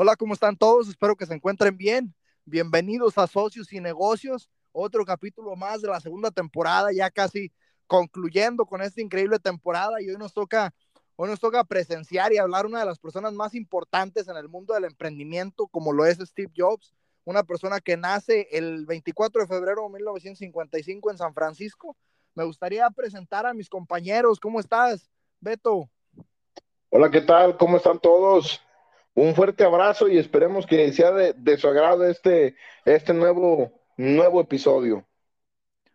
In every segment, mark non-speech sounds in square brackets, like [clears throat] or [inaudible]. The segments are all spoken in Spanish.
Hola, ¿cómo están todos? Espero que se encuentren bien. Bienvenidos a Socios y Negocios, otro capítulo más de la segunda temporada, ya casi concluyendo con esta increíble temporada y hoy nos toca hoy nos toca presenciar y hablar una de las personas más importantes en el mundo del emprendimiento, como lo es Steve Jobs, una persona que nace el 24 de febrero de 1955 en San Francisco. Me gustaría presentar a mis compañeros. ¿Cómo estás, Beto? Hola, ¿qué tal? ¿Cómo están todos? Un fuerte abrazo y esperemos que sea de, su agrado este, este nuevo, nuevo episodio.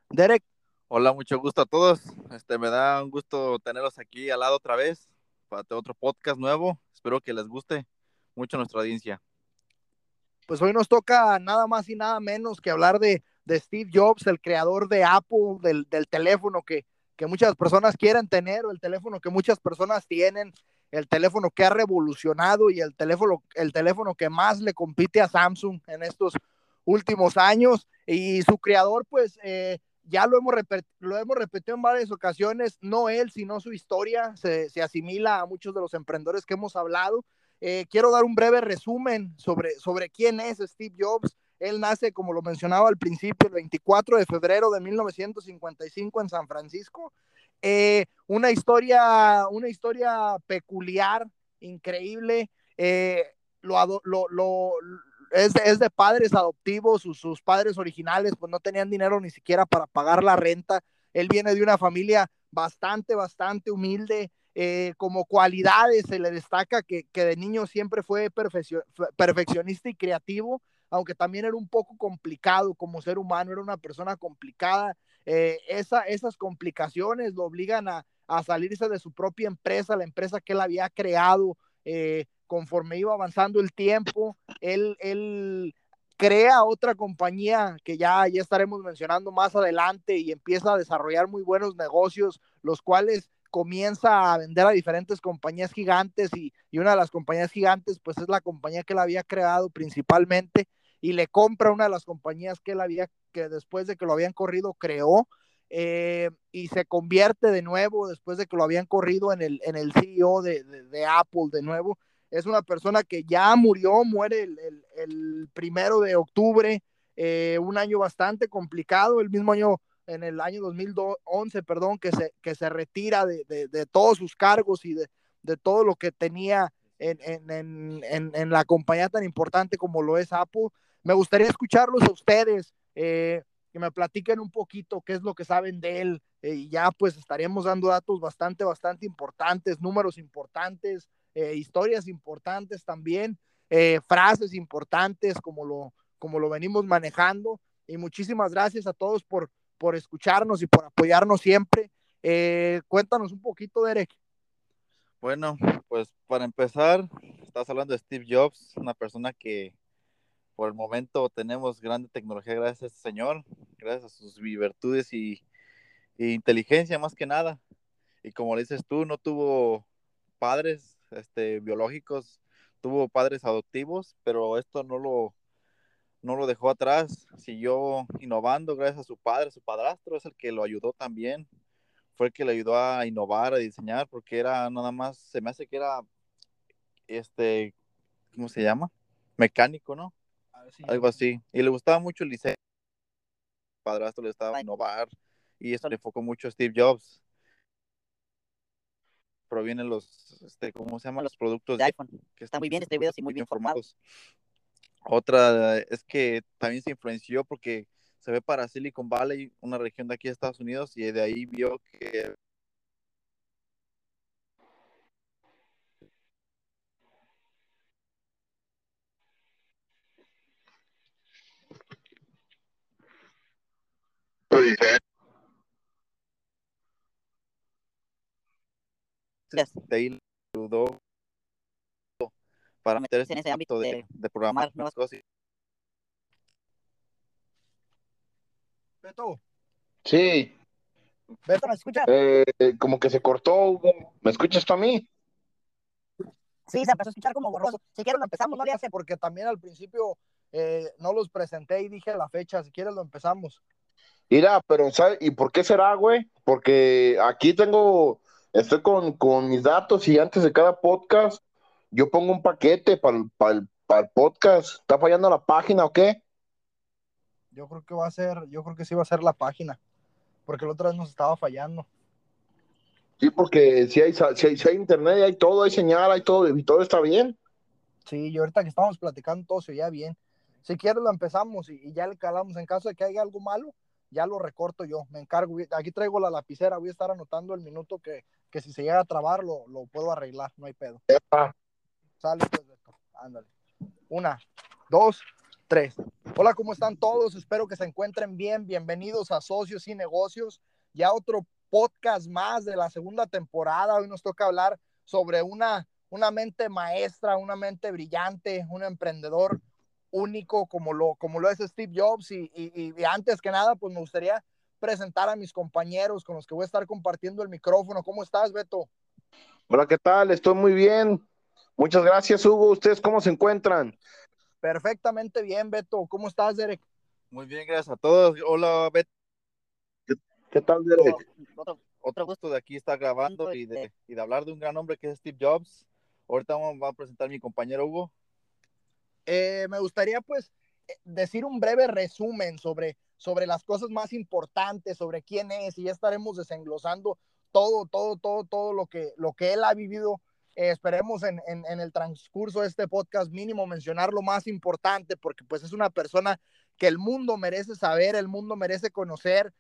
Derek. Hola, mucho gusto a todos. Este, me da un gusto tenerlos aquí al lado otra vez para otro podcast nuevo. Espero que les guste mucho nuestra audiencia. Pues hoy nos toca nada más y nada menos que hablar de, de Steve Jobs, el creador de Apple, del, del teléfono que, que muchas personas quieren tener, o el teléfono que muchas personas tienen, el teléfono que ha revolucionado y el teléfono, el teléfono que más le compite a Samsung en estos últimos años. Y su creador, pues, eh, ya lo hemos, lo hemos repetido en varias ocasiones, no él, sino su historia se, se asimila a muchos de los emprendedores que hemos hablado. Eh, quiero dar un breve resumen sobre, sobre quién es Steve Jobs. Él nace, como lo mencionaba al principio, el 24 de febrero de 1955 en San Francisco. Eh, una historia, una historia peculiar, increíble. Eh, lo, es, es, de padres adoptivos, sus, sus, padres originales pues no tenían dinero ni siquiera para pagar la renta. Él viene de una familia bastante, bastante humilde. Eh, como cualidades se le destaca que, que de niño siempre fue perfeccionista y creativo, aunque también era un poco complicado como ser humano, era una persona complicada, eh, esa, esas complicaciones lo obligan a, a, salirse de su propia empresa, la empresa que él había creado eh, conforme iba avanzando el tiempo. Él, él crea otra compañía que ya, ya estaremos mencionando más adelante y empieza a desarrollar muy buenos negocios, los cuales comienza a vender a diferentes compañías gigantes y, y, una de las compañías gigantes pues es la compañía que él había creado principalmente y le compra una de las compañías que él había que después de que lo habían corrido creó eh, y se convierte de nuevo después de que lo habían corrido en el, en el CEO de, de, Apple de nuevo. Es una persona que ya murió, muere el, el, el primero de octubre, eh, un año bastante complicado, el mismo año, en el año 2011, perdón, que se, que se retira de, de, de todos sus cargos y de, de todo lo que tenía en, en, en, en, la compañía tan importante como lo es Apple. Me gustaría escucharlos a ustedes, eh, que me platiquen un poquito qué es lo que saben de él eh, y ya pues estaríamos dando datos bastante, bastante importantes, números importantes, eh, historias importantes también, frases importantes como lo, como lo venimos manejando y muchísimas gracias a todos por, por escucharnos y por apoyarnos siempre. Cuéntanos un poquito, Derek. Bueno, pues para empezar, estás hablando de Steve Jobs, una persona que por el momento tenemos grande tecnología gracias a este señor, gracias a sus virtudes y, inteligencia más que nada. Y como le dices tú, no tuvo padres este, biológicos, tuvo padres adoptivos, pero esto no lo, no lo dejó atrás, siguió innovando gracias a su padre, su padrastro es el que lo ayudó también, fue el que le ayudó a innovar, a diseñar, porque era nada más, se me hace que era, este, ¿cómo se llama? Mecánico, ¿no? Sí. Algo así. Y le gustaba mucho el diseño. El padrastro le estaba a innovar. Y eso le enfocó mucho a Steve Jobs. Provienen los, este, ¿cómo se llaman? Los productos de iPhone. Que están muy bien distribuidos y muy bien formados. Otra es que también se influenció porque se ve para Silicon Valley, una región de aquí de Estados Unidos, y de ahí vio que de ahí ayudó para meterse en ese ámbito de, de programar nuevas cosas. Beto. Sí. Beto, ¿me escuchas? Eh, como que se cortó, ¿me escuchas tú a mí? Sí, se empezó a escuchar como borroso. Si quieres lo empezamos, no le hace. Porque también al principio eh, no los presenté y dije la fecha, si quieres lo empezamos. Mira, pero ¿sabes? ¿Y por qué será, güey? Porque aquí tengo, estoy con, con mis datos y antes de cada podcast yo pongo un paquete para pa, para el podcast. ¿Está fallando la página o qué? Yo creo que va a ser, yo creo que sí va a ser la página, porque la otra vez nos estaba fallando. Sí, porque si hay, si hay, si hay internet, hay todo, hay señal, hay todo, y todo está bien. Sí, y ahorita que estamos platicando todo se oía bien. Si quieres lo empezamos y, y ya le calamos. En caso de que haya algo malo, ya lo recorto yo, me encargo. Aquí traigo la lapicera, voy a estar anotando el minuto que, que si se llega a trabar lo, lo puedo arreglar, no hay pedo. Epa. Sale, pues, ándale. Una, dos, tres. Hola, ¿cómo están todos? Espero que se encuentren bien. Bienvenidos a Socios y Negocios. Ya otro podcast más de la segunda temporada. Hoy nos toca hablar sobre una, una mente maestra, una mente brillante, un emprendedor único como lo, como lo es Steve Jobs. Y, y, y antes que nada, pues me gustaría presentar a mis compañeros con los que voy a estar compartiendo el micrófono. ¿Cómo estás, Beto? Hola, ¿qué tal? Estoy muy bien. Muchas gracias, Hugo. ¿Ustedes cómo se encuentran? Perfectamente bien, Beto. ¿Cómo estás, Derek? Muy bien, gracias a todos. Hola, Beto. ¿Qué tal, Derek? Otro, otro gusto de aquí estar grabando y de, y de hablar de un gran hombre que es Steve Jobs. Ahorita vamos a presentar a mi compañero Hugo. Eh, me gustaría, pues, decir un breve resumen sobre, sobre las cosas más importantes, sobre quién es, y ya estaremos desenglosando todo, todo, todo, todo lo que, lo que él ha vivido. Eh, esperemos en, en, en, el transcurso de este podcast mínimo mencionar lo más importante, porque pues es una persona que el mundo merece saber, el mundo merece conocer.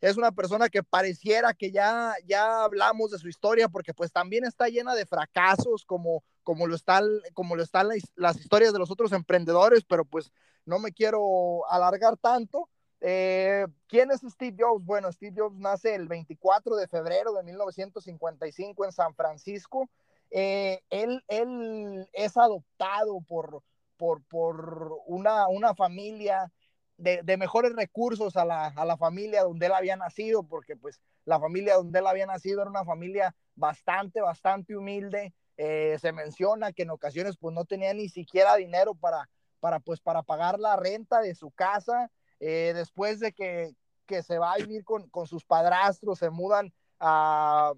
Es una persona que pareciera que ya, ya hablamos de su historia, porque pues también está llena de fracasos, como, como lo están, como lo están las, historias de los otros emprendedores, pero pues no me quiero alargar tanto. Eh, ¿Quién es Steve Jobs? Bueno, Steve Jobs nace el 24 de febrero de 1955 en San Francisco. Eh, él, él, es adoptado por, por, por una, una, familia de, de mejores recursos a la, a la, familia donde él había nacido, porque pues la familia donde él había nacido era una familia bastante, bastante humilde. Eh, se menciona que en ocasiones pues no tenía ni siquiera dinero para, para, pues, para pagar la renta de su casa. Eh, después de que, que, se va a vivir con, con sus padrastros, se mudan a,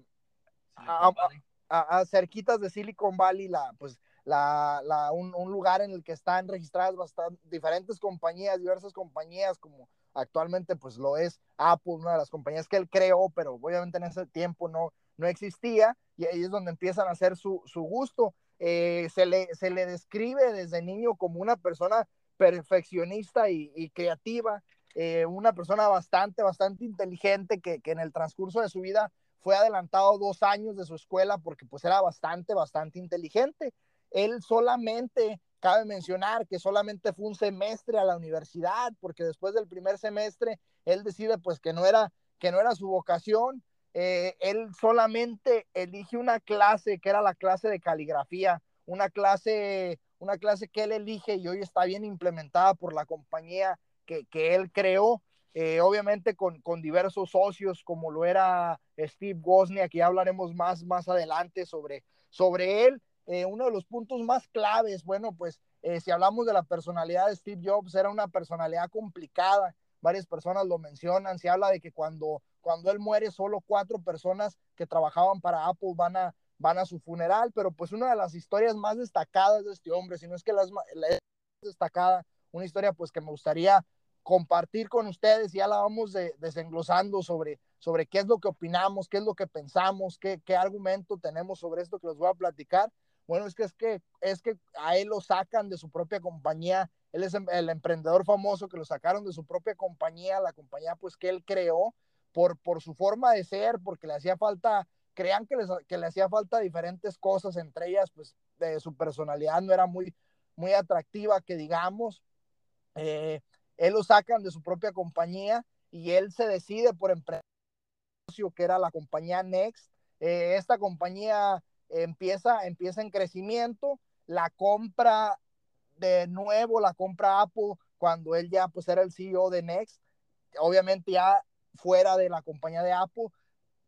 a, a, a, cerquitas de Silicon Valley, la, pues, la, un, lugar en el que están registradas bastante, diferentes compañías, diversas compañías, como actualmente pues lo es Apple, una de las compañías que él creó, pero obviamente en ese tiempo no, no existía, y ahí es donde empiezan a hacer su, su gusto. Eh, se, le, se le describe desde niño como una persona perfeccionista y, y creativa, eh, una persona bastante, bastante inteligente que, que, en el transcurso de su vida fue adelantado dos años de su escuela porque pues era bastante, bastante inteligente. Él solamente, cabe mencionar que solamente fue un semestre a la universidad porque después del primer semestre él decide pues que no era, que no era su vocación. Eh, él solamente elige una clase que era la clase de caligrafía, una clase una clase que él elige y hoy está bien implementada por la compañía que, que él creó, eh, obviamente con, con, diversos socios como lo era Steve Wozniak, que ya hablaremos más, más adelante sobre, sobre él. Eh, uno de los puntos más claves, bueno, pues eh, si hablamos de la personalidad de Steve Jobs, era una personalidad complicada, varias personas lo mencionan, se habla de que cuando, cuando él muere, solo cuatro personas que trabajaban para Apple van a, van a su funeral, pero pues una de las historias más destacadas de este hombre, si no es que la, la destacada, una historia pues que me gustaría compartir con ustedes, ya la vamos de, desenglosando sobre, sobre qué es lo que opinamos, qué es lo que pensamos, qué, qué argumento tenemos sobre esto que les voy a platicar. Bueno, es que, es que es que a él lo sacan de su propia compañía, él es el emprendedor famoso que lo sacaron de su propia compañía, la compañía pues que él creó por, por su forma de ser, porque le hacía falta crean que, les, que le hacía falta diferentes cosas, entre ellas, pues, de su personalidad no era muy, muy atractiva, que digamos, eh, él lo sacan de su propia compañía y él se decide por emprender que era la compañía Next. Eh, esta compañía empieza, empieza en crecimiento, la compra de nuevo, la compra Apple cuando él ya pues era el CEO de Next, obviamente ya fuera de la compañía de Apple,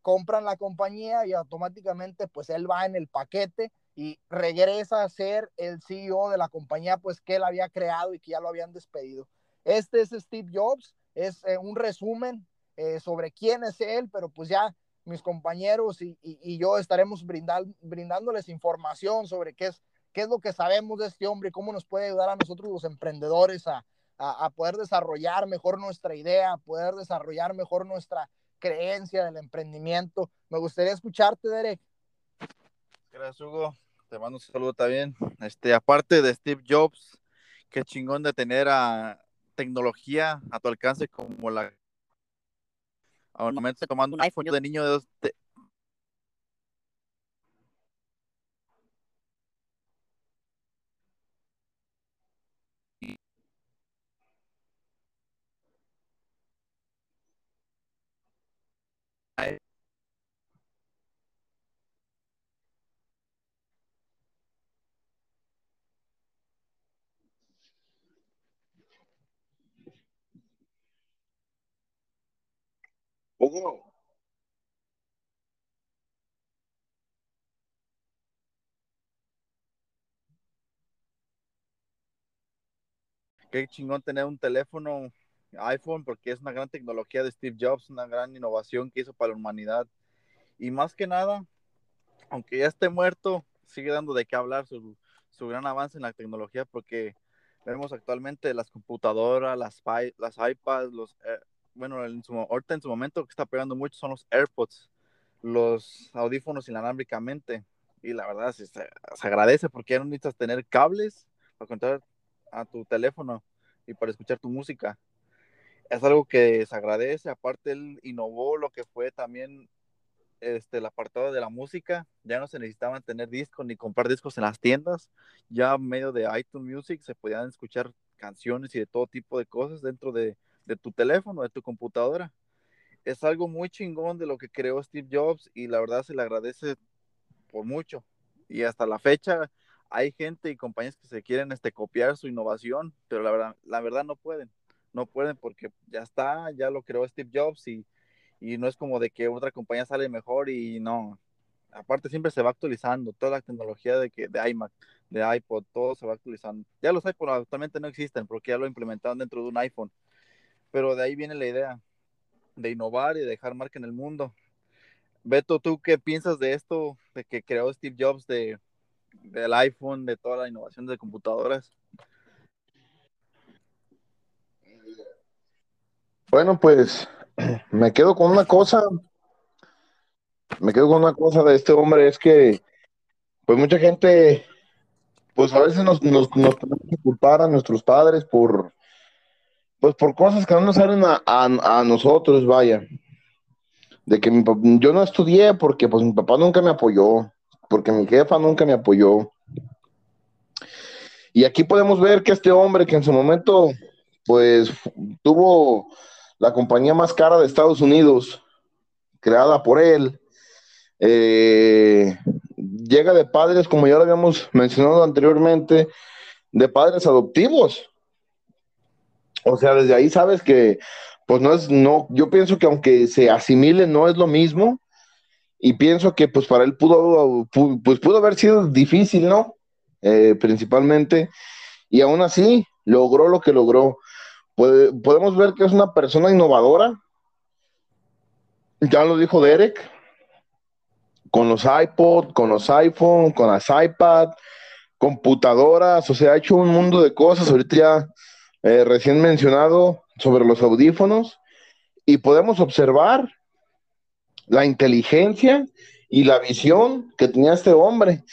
compran la compañía y automáticamente pues él va en el paquete y regresa a ser el CEO de la compañía pues que él había creado y que ya lo habían despedido. Este es Steve Jobs, es eh, un resumen eh, sobre quién es él, pero pues ya mis compañeros y, yo estaremos brindándoles información sobre qué es, qué es lo que sabemos de este hombre y cómo nos puede ayudar a nosotros los emprendedores a poder desarrollar mejor nuestra idea, a poder desarrollar mejor nuestra creencia del emprendimiento. Me gustaría escucharte, Derek. Gracias, Hugo. Te mando un saludo también. Este, aparte de Steve Jobs, qué chingón de tener a tecnología a tu alcance como la ahora momento tomando un iPhone yo de niño de, dos, de Qué chingón tener un teléfono iPhone porque es una gran tecnología de Steve Jobs, una gran innovación que hizo para la humanidad. Y más que nada, aunque ya esté muerto, sigue dando de qué hablar su, su gran avance en la tecnología porque vemos actualmente las computadoras, las, las iPads, los, eh, bueno, en su, ahorita en su momento que está pegando mucho son los AirPods, los audífonos inalámbricamente. Y la verdad sí, se, se agradece porque ya no necesitas tener cables para conectar a tu teléfono y para escuchar tu música. Es algo que se agradece. Aparte, él innovó lo que fue también este, el apartado de la música. Ya no se necesitaban tener discos ni comprar discos en las tiendas. Ya medio de iTunes Music se podían escuchar canciones y de todo tipo de cosas dentro de, de tu teléfono, de tu computadora. Es algo muy chingón de lo que creó Steve Jobs y la verdad se le agradece por mucho. Y hasta la fecha hay gente y compañías que se quieren este, copiar su innovación, pero la verdad, no pueden. No pueden porque ya está, ya lo creó Steve Jobs y, y no es como de que otra compañía sale mejor y no. Aparte siempre se va actualizando, toda la tecnología de, que, de iMac, de iPod, todo se va actualizando. Ya los iPod actualmente no existen porque ya lo implementaron dentro de un iPhone, pero de ahí viene la idea de innovar y de dejar marca en el mundo. Beto, ¿tú qué piensas de esto, de que creó Steve Jobs de, del iPhone, de toda la innovación de computadoras? bueno, pues [clears throat] me quedo con una cosa, me quedo con una cosa de este hombre, es que pues mucha gente, pues a veces nos, nos, nos tenemos que culpar a nuestros padres por, pues por cosas que no nos salen a, nosotros, vaya. De que mi, yo no estudié porque pues mi papá nunca me apoyó, porque mi jefa nunca me apoyó. Y aquí podemos ver que este hombre que en su momento pues tuvo la compañía más cara de Estados Unidos, creada por él, eh, llega de padres, como ya lo habíamos mencionado anteriormente, de padres adoptivos. O sea, desde ahí sabes que, pues no es, no, yo pienso que aunque se asimile, no es lo mismo. Y pienso que, pues para él pudo, pu- pues pudo haber sido difícil, ¿no? Eh, principalmente. Y aún así, logró lo que logró. Podemos ver que es una persona innovadora. Ya lo dijo Derek, con los iPod, con los iPhone, con las iPad, computadoras, o sea, ha hecho un mundo de cosas. Ahorita ya eh, recién mencionado sobre los audífonos y podemos observar la inteligencia y la visión que tenía este hombre.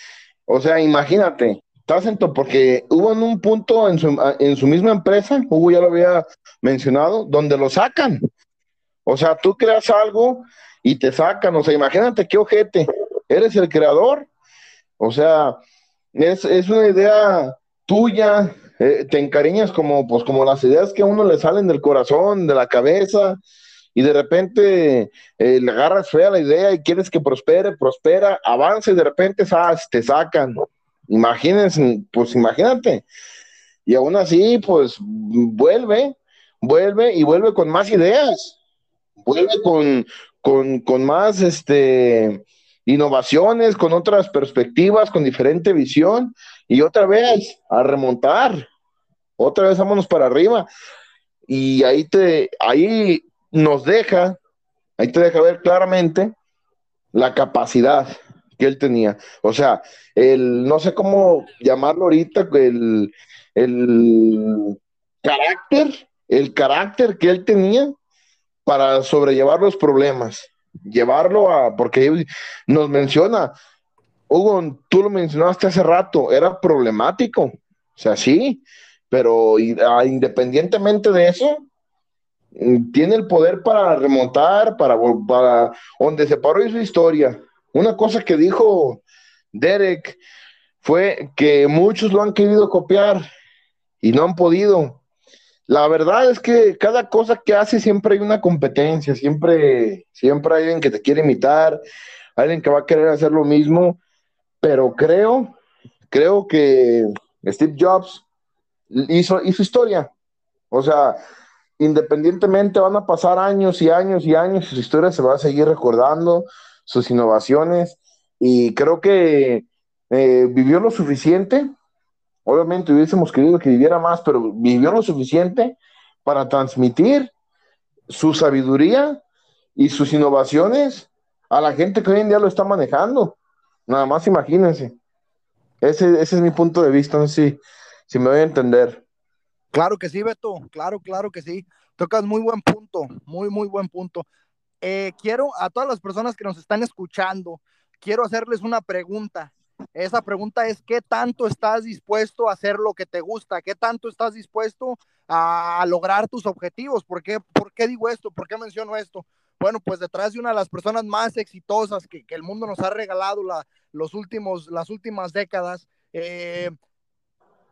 O sea, imagínate, estás en porque hubo en un punto en su, en su misma empresa, Hugo ya lo había mencionado, donde lo sacan. O sea, tú creas algo y te sacan. O sea, imagínate qué ojete. Eres el creador. O sea, es, es una idea tuya. Eh, te encariñas como, pues, como las ideas que a uno le salen del corazón, de la cabeza, y de repente eh, le agarras fea la idea y quieres que prospere, prospera, avance y de repente ¡zas! te sacan. Imagínense, pues imagínate. Y aún así, pues vuelve, vuelve y vuelve con más ideas, vuelve con, con, con más este, innovaciones, con otras perspectivas, con diferente visión y otra vez a remontar, otra vez vámonos para arriba. Y ahí te, ahí nos deja, ahí te deja ver claramente la capacidad que él tenía. O sea, el, no sé cómo llamarlo ahorita, el, el carácter, el carácter que él tenía para sobrellevar los problemas, llevarlo a, porque nos menciona, Hugo, tú lo mencionaste hace rato, era problemático, o sea, sí, pero ah, independientemente de eso, mm, tiene el poder para remontar, para, para donde se paró su historia. Una cosa que dijo Derek fue que muchos lo han querido copiar y no han podido. La verdad es que cada cosa que hace siempre hay una competencia, siempre, siempre hay alguien que te quiere imitar, alguien que va a querer hacer lo mismo, pero creo, creo que Steve Jobs hizo, hizo historia. O sea, independientemente van a pasar años y años y años, su historia se va a seguir recordando, sus innovaciones, y creo que eh, vivió lo suficiente. Obviamente hubiésemos querido que viviera más, pero vivió lo suficiente para transmitir su sabiduría y sus innovaciones a la gente que hoy en día lo está manejando. Nada más imagínense. Ese, es mi punto de vista, si me voy a entender. Claro que sí, Beto, claro, claro que sí. Tocas muy buen punto, muy, muy buen punto. Eh, quiero a todas las personas que nos están escuchando, quiero hacerles una pregunta. Esa pregunta es, ¿qué tanto estás dispuesto a hacer lo que te gusta? ¿Qué tanto estás dispuesto a, lograr tus objetivos? ¿Por qué, ¿Por qué digo esto? ¿Por qué menciono esto? Bueno, pues detrás de una de las personas más exitosas que, el mundo nos ha regalado la, los últimos, las últimas décadas, eh,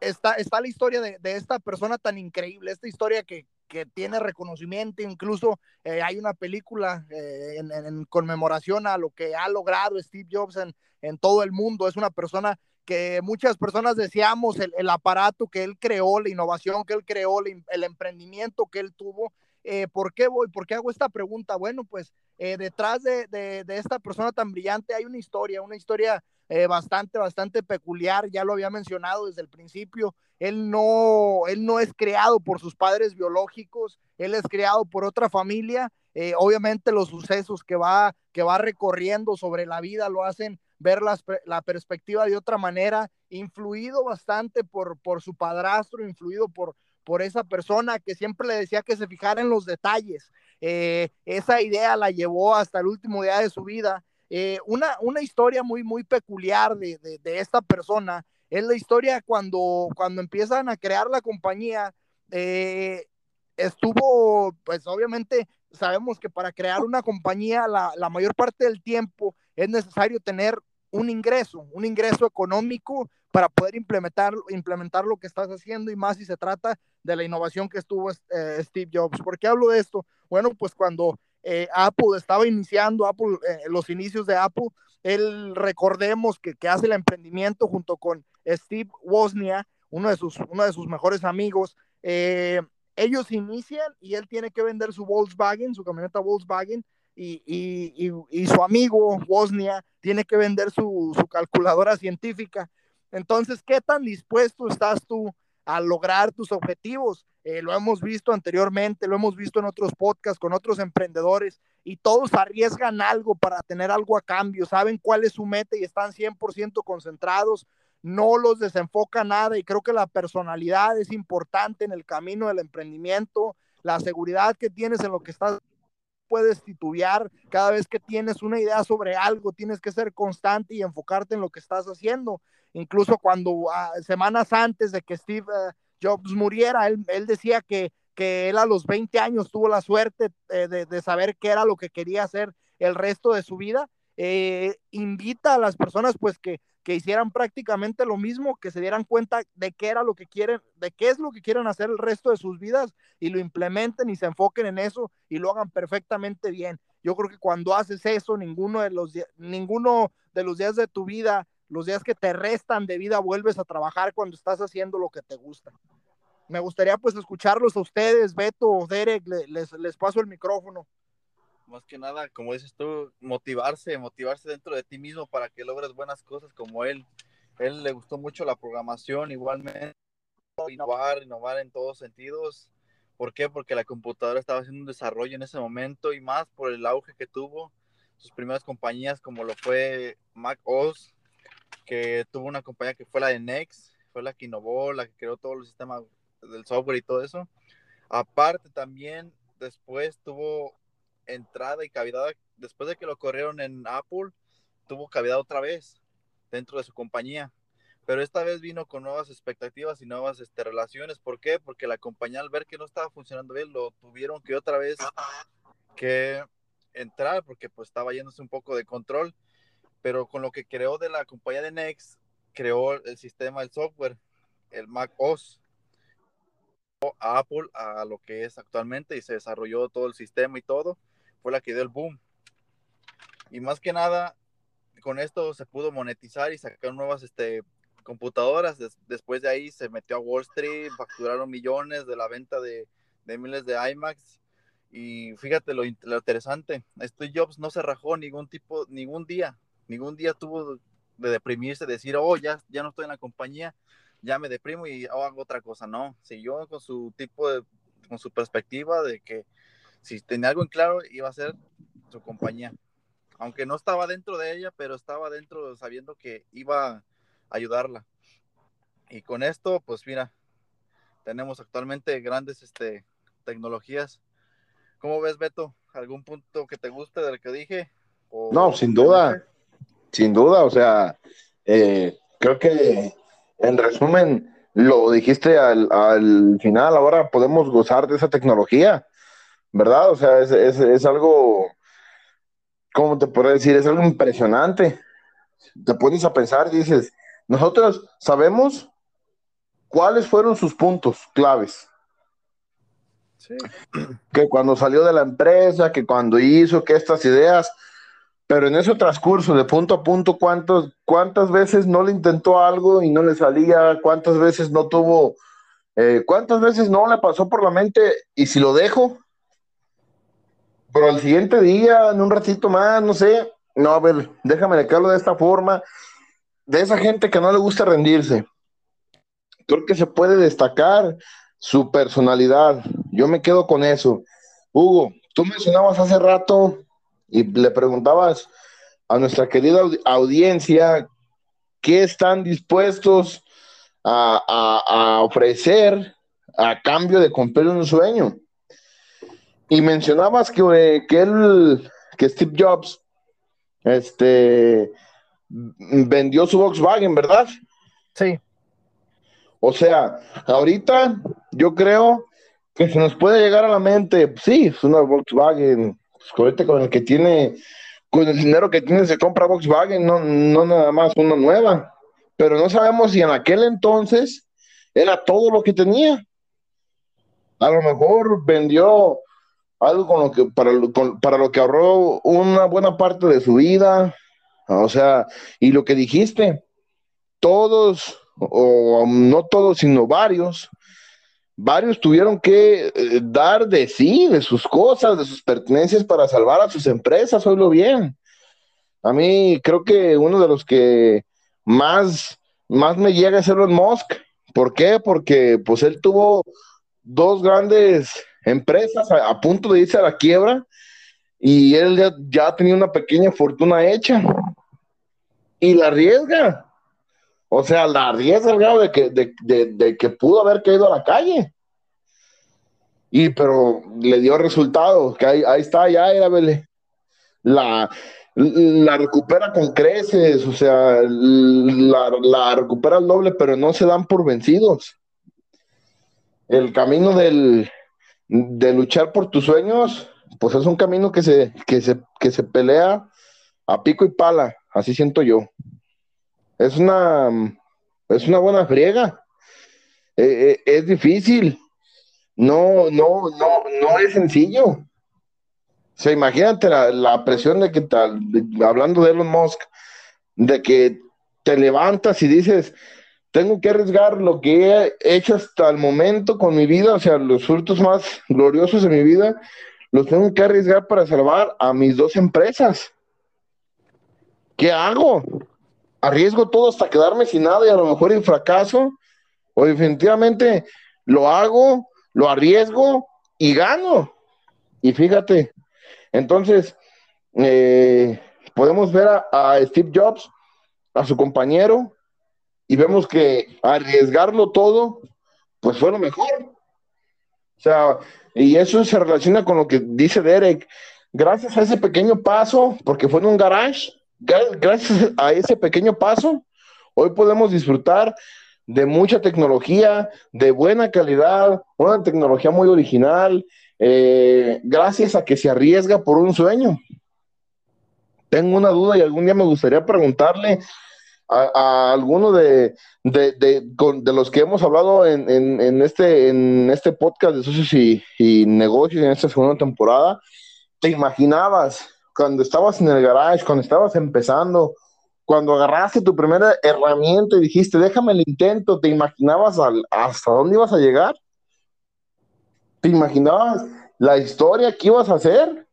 está, está la historia de, de, esta persona tan increíble, esta historia que, que tiene reconocimiento, incluso eh, hay una película eh, en, conmemoración a lo que ha logrado Steve Jobs en, en, todo el mundo. Es una persona que muchas personas deseamos, el, el aparato que él creó, la innovación que él creó, el, emprendimiento que él tuvo. Eh, ¿Por qué voy? ¿Por qué hago esta pregunta? Bueno, pues detrás de, de, de, esta persona tan brillante hay una historia, una historia bastante, bastante peculiar, ya lo había mencionado desde el principio, él no, él no es creado por sus padres biológicos, él es creado por otra familia. Eh, obviamente los sucesos que va, que va recorriendo sobre la vida lo hacen ver la perspectiva de otra manera, influido bastante por, por su padrastro, influido por, por esa persona que siempre le decía que se fijara en los detalles. Eh, esa idea la llevó hasta el último día de su vida. Eh, una, una historia muy, muy peculiar de, de esta persona es la historia cuando, cuando empiezan a crear la compañía, eh, estuvo, pues obviamente sabemos que para crear una compañía la, la, mayor parte del tiempo es necesario tener un ingreso, un ingreso económico para poder implementar, implementar lo que estás haciendo y más si se trata de la innovación que estuvo eh, Steve Jobs. ¿Por qué hablo de esto? Bueno, pues cuando eh, Apple estaba iniciando, Apple, los inicios de Apple, él recordemos que, que, hace el emprendimiento junto con Steve Wozniak, uno de sus, uno de sus mejores amigos. Eh, ellos inician y él tiene que vender su Volkswagen, su camioneta Volkswagen, y, y, y, su amigo Wozniak tiene que vender su, su, calculadora científica. Entonces, ¿qué tan dispuesto estás tú a lograr tus objetivos? Eh, lo hemos visto anteriormente, lo hemos visto en otros podcasts con otros emprendedores y todos arriesgan algo para tener algo a cambio, saben cuál es su meta y están 100% concentrados, no los desenfoca nada y creo que la personalidad es importante en el camino del emprendimiento, la seguridad que tienes en lo que estás puedes titubear. Cada vez que tienes una idea sobre algo, tienes que ser constante y enfocarte en lo que estás haciendo. Incluso cuando ah, semanas antes de que Steve eh, Jobs muriera, él, él decía que que él a los 20 años tuvo la suerte eh, de, de, saber qué era lo que quería hacer el resto de su vida, eh, invita a las personas pues que, que hicieran prácticamente lo mismo, que se dieran cuenta de qué era lo que quieren, de qué es lo que quieren hacer el resto de sus vidas y lo implementen y se enfoquen en eso y lo hagan perfectamente bien. Yo creo que cuando haces eso, ninguno de los, ninguno de los días de tu vida, los días que te restan de vida, vuelves a trabajar cuando estás haciendo lo que te gusta me gustaría pues escucharlos a ustedes, Beto, Derek, les, les paso el micrófono. Más que nada, como dices tú, motivarse, motivarse dentro de ti mismo para que logres buenas cosas como él. Él le gustó mucho la programación, igualmente, innovar, innovar en todos sentidos. ¿Por qué? Porque la computadora estaba haciendo un desarrollo en ese momento y más por el auge que tuvo. sus primeras compañías como lo fue Mac OS, que tuvo una compañía que fue la de Next, fue la que innovó, la que creó todo el sistema del software y todo eso. Aparte también después tuvo entrada y cavidad, después de que lo corrieron en Apple, tuvo cavidad otra vez dentro de su compañía. Pero esta vez vino con nuevas expectativas y nuevas este, relaciones. ¿Por qué? Porque la compañía al ver que no estaba funcionando bien, lo tuvieron que otra vez que entrar porque pues estaba yéndose un poco de control. Pero con lo que creó de la compañía de Next, creó el sistema, el software, el Mac OS a Apple a lo que es actualmente y se desarrolló todo el sistema y todo, fue la que dio el boom. Y más que nada, con esto se pudo monetizar y sacar nuevas este, computadoras. después de ahí se metió a Wall Street, facturaron millones de la venta de, de miles de iMacs. Y fíjate lo, lo, interesante, Steve Jobs no se rajó ningún tipo, ningún día, ningún día tuvo de deprimirse, decir, oh, ya, ya no estoy en la compañía, ya me deprimo y hago otra cosa. No, siguió con su tipo de, con su perspectiva de que si tenía algo en claro, iba a ser su compañía. Aunque no estaba dentro de ella, pero estaba dentro sabiendo que iba a ayudarla. Y con esto, pues mira, tenemos actualmente grandes este, tecnologías. ¿Cómo ves, Beto? ¿Algún punto que te guste del que dije? no, sin duda, sin duda, o sea, eh, creo que en resumen, lo dijiste al, al, final, ahora podemos gozar de esa tecnología, ¿verdad? O sea, es, es, es algo, ¿cómo te puedo decir? Es algo impresionante. Te pones a pensar y dices, nosotros sabemos cuáles fueron sus puntos claves. Sí. [clears throat] Que cuando salió de la empresa, que cuando hizo, que estas ideas, pero en ese transcurso de punto a punto, ¿cuántos, ¿cuántas veces no le intentó algo y no le salía? ¿Cuántas veces no tuvo, eh, cuántas veces no le pasó por la mente y si lo dejo? Pero al siguiente día, en un ratito más, no sé, no, a ver, déjame dejarlo de esta forma, de esa gente que no le gusta rendirse. Creo que se puede destacar su personalidad. Yo me quedo con eso. Hugo, tú mencionabas hace rato y le preguntabas a nuestra querida audiencia qué están dispuestos a, ofrecer a cambio de cumplir un sueño. Y mencionabas que, eh, que él, que Steve Jobs, este, vendió su Volkswagen, ¿verdad? Sí. O sea, ahorita yo creo que se nos puede llegar a la mente, sí, es una Volkswagen pues, con el que tiene, con el dinero que tiene se compra Volkswagen, no, no nada más una nueva. Pero no sabemos si en aquel entonces era todo lo que tenía. A lo mejor vendió algo con lo que, para, para lo que ahorró una buena parte de su vida. O sea, y lo que dijiste, todos, o no todos, sino varios, varios tuvieron que eh, dar de sí, de sus cosas, de sus pertenencias para salvar a sus empresas, oílo bien. A mí creo que uno de los que más, más me llega es Elon Musk. ¿Por qué? Porque pues él tuvo dos grandes empresas a, punto de irse a la quiebra y él ya, ya, tenía una pequeña fortuna hecha y la arriesga. O sea, la arriesga grado de que, de, que pudo haber caído a la calle. Y pero le dio resultado, que ahí, está, ya era, La, la recupera con creces, o sea, la, la, recupera al doble, pero no se dan por vencidos. El camino del, de luchar por tus sueños, pues es un camino que se, que se, que se pelea a pico y pala, así siento yo es una, es una buena friega. Eh, eh, es difícil. No, no, no, no es sencillo. O sea, imagínate la, presión de que tal, hablando de Elon Musk, de que te levantas y dices, tengo que arriesgar lo que he hecho hasta el momento con mi vida, o sea, los frutos más gloriosos de mi vida, los tengo que arriesgar para salvar a mis dos empresas. ¿Qué hago? arriesgo todo hasta quedarme sin nada y a lo mejor en fracaso, o definitivamente lo hago, lo arriesgo y gano. Y fíjate, entonces, eh, podemos ver a Steve Jobs, a su compañero, y vemos que arriesgarlo todo, pues fue lo mejor. O sea, y eso se relaciona con lo que dice Derek. Gracias a ese pequeño paso, porque fue en un garage, gra- gracias a ese pequeño paso, hoy podemos disfrutar de mucha tecnología, de buena calidad, una tecnología muy original, eh, gracias a que se arriesga por un sueño. Tengo una duda y algún día me gustaría preguntarle a, a alguno de, de, de, de los que hemos hablado en, en- este, en este podcast de socios y, y negocios en esta segunda temporada, ¿te imaginabas cuando estabas en el garage, cuando estabas empezando, cuando agarraste tu primera herramienta y dijiste, déjame el intento, ¿te imaginabas al- hasta dónde ibas a llegar? ¿Te imaginabas la historia que ibas a hacer?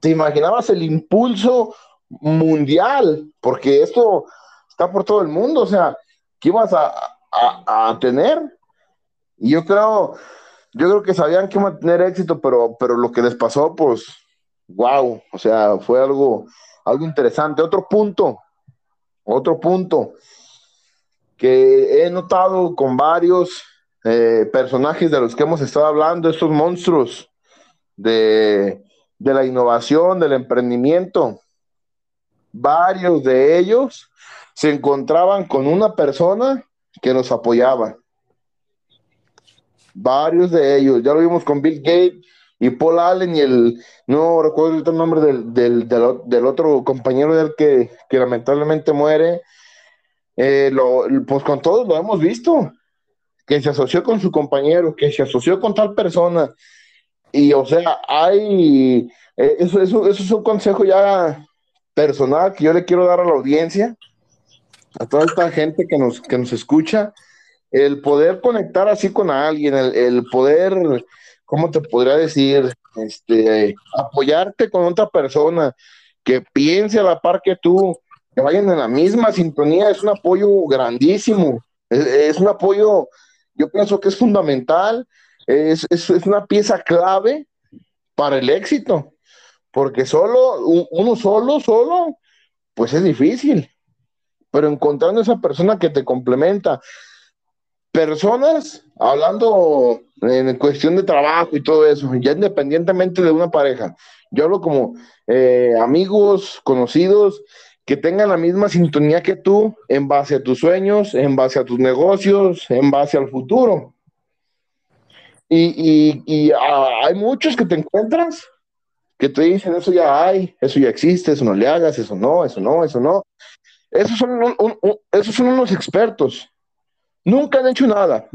¿Te imaginabas el impulso mundial? Porque esto está por todo el mundo, o sea, que ibas a, a- a tener. Y yo creo, yo creo que sabían que iban a tener éxito, pero, pero lo que les pasó, pues, wow, o sea, fue algo, algo interesante. Otro punto, otro punto que he notado con varios eh, personajes de los que hemos estado hablando, estos monstruos de, de la innovación, del emprendimiento, varios de ellos se encontraban con una persona que los apoyaba. Varios de ellos, ya lo vimos con Bill Gates y Paul Allen y el, no recuerdo el nombre del, del, del, del otro compañero del que, que lamentablemente muere. Eh, lo- pues con todos lo hemos visto, que se asoció con su compañero, que se asoció con tal persona. Y o sea, hay, eh, eso, eso, eso es un consejo ya personal que yo le quiero dar a la audiencia, a toda esta gente que nos, que nos escucha, el poder conectar así con alguien, el, el poder, ¿cómo te podría decir? Este, apoyarte con otra persona que piense a la par que tú, que vayan en la misma sintonía, es un apoyo grandísimo, es, un apoyo, yo pienso que es fundamental, es, es, es una pieza clave para el éxito, porque solo, uno solo, solo, pues es difícil, pero encontrando esa persona que te complementa, personas, hablando en cuestión de trabajo y todo eso, ya independientemente de una pareja, yo hablo como eh, amigos, conocidos, que tengan la misma sintonía que tú en base a tus sueños, en base a tus negocios, en base al futuro. Y, y, y ah, hay muchos que te encuentras que te dicen, eso ya hay, eso ya existe, eso no le hagas, eso no, eso no, eso no. Esos son, un- un- un- esos son unos expertos. Nunca han hecho nada,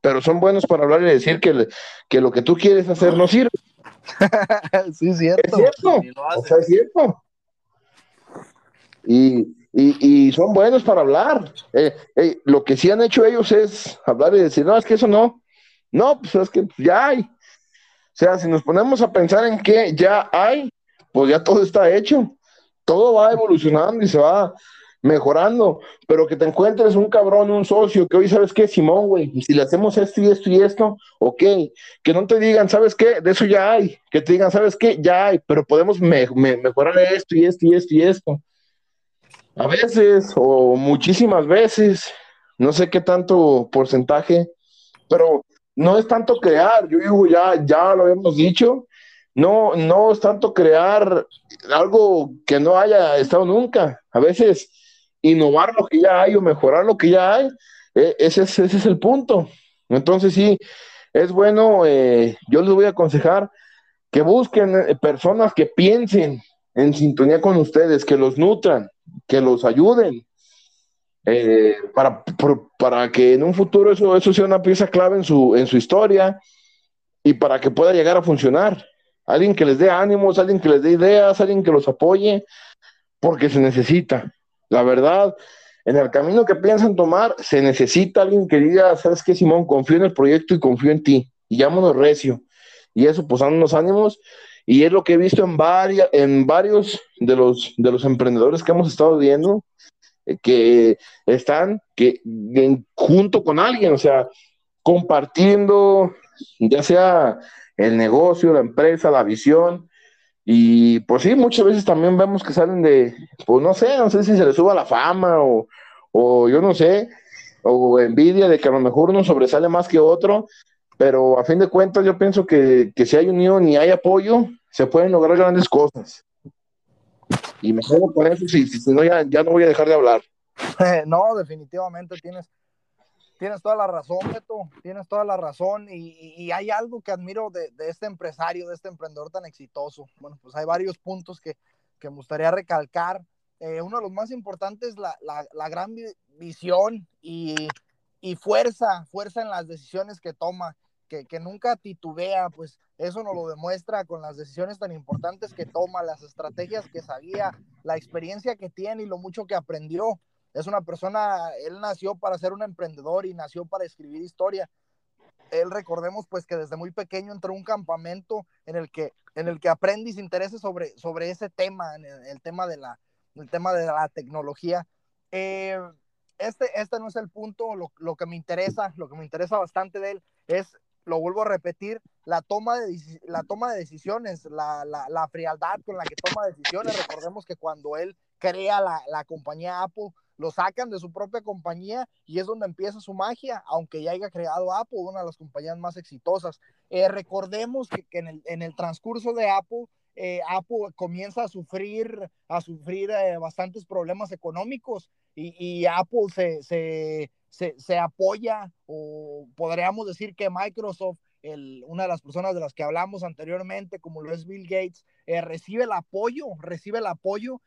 pero son buenos para hablar y decir que, le- que lo que tú quieres hacer no sirve. [laughs] sí, es Es cierto. cierto. O sea, es cierto. Y, y, y son buenos para hablar. Eh, eh, lo que sí han hecho ellos es hablar y decir, no, es que eso no. No, pues es que ya hay. O sea, si nos ponemos a pensar en que ya hay, pues ya todo está hecho. Todo va evolucionando y se va mejorando. Pero que te encuentres un cabrón, un socio, que hoy sabes qué, Simón, güey, si le hacemos esto y esto y esto, ok. Que no te digan, ¿sabes qué? De eso ya hay. Que te digan, ¿sabes qué? Ya hay, pero podemos me- me- mejorar esto y esto y esto y esto. A veces, o muchísimas veces, no sé qué tanto porcentaje, pero no es tanto crear, yo digo, ya, ya lo habíamos dicho, no, no es tanto crear algo que no haya estado nunca. A veces innovar lo que ya hay o mejorar lo que ya hay, eh, ese, es, ese es el punto. Entonces sí, es bueno, eh, yo les voy a aconsejar que busquen eh, personas que piensen en sintonía con ustedes, que los nutran, que los ayuden, eh, para, por- para que en un futuro eso, eso sea una pieza clave en su, en su historia y para que pueda llegar a funcionar. Alguien que les dé ánimos, alguien que les dé ideas, alguien que los apoye, porque se necesita. La verdad, en el camino que piensan tomar, se necesita alguien que diga, ¿sabes qué, Simón? Confío en el proyecto y confío en ti. Y llámonos recio. Y eso, pues, los ánimos. Y es lo que he visto en, varias, en varios de los, de los emprendedores que hemos estado viendo, que están que, en- junto con alguien, o sea, compartiendo, ya sea el negocio, la empresa, la visión, Y pues sí, muchas veces también vemos que salen de, pues no sé, no sé si se les suba la fama o, o yo no sé, o envidia de que a lo mejor uno sobresale más que otro, pero a fin de cuentas yo pienso que, que si hay unión y hay apoyo, se pueden lograr grandes cosas. Y me con eso, si, si no, ya, ya no voy a dejar de hablar. [laughs] no, definitivamente tienes, tienes toda la razón, Beto, tienes toda la razón. Y, y hay algo que admiro de, de, este empresario, de este emprendedor tan exitoso. Bueno, pues hay varios puntos que, que me gustaría recalcar. Eh, uno de los más importantes, la, la, la gran visión y, y, fuerza, fuerza en las decisiones que toma, que, que, nunca titubea, pues eso nos lo demuestra con las decisiones tan importantes que toma, las estrategias que sabía, la experiencia que tiene y lo mucho que aprendió. Es una persona, él nació para ser un emprendedor y nació para escribir historia. Él recordemos pues que desde muy pequeño entró a un campamento en el que, en el que aprende y se interese sobre, sobre ese tema, el, el tema de la, el tema de la tecnología. Eh, este, este no es el punto, lo, lo, que me interesa, lo que me interesa bastante de él es, lo vuelvo a repetir, la toma de, la toma de decisiones, la, la, frialdad con la que toma decisiones. Recordemos que cuando él crea la, la compañía Apple, lo sacan de su propia compañía y es donde empieza su magia, aunque ya haya creado Apple, una de las compañías más exitosas. Eh, recordemos que, que en, el, en, el, transcurso de Apple, eh, Apple comienza a sufrir, a sufrir eh, bastantes problemas económicos y, Apple se, se, se, apoya o podríamos decir que Microsoft, el, una de las personas de las que hablamos anteriormente, como lo es Bill Gates, eh, recibe el apoyo, recibe el apoyo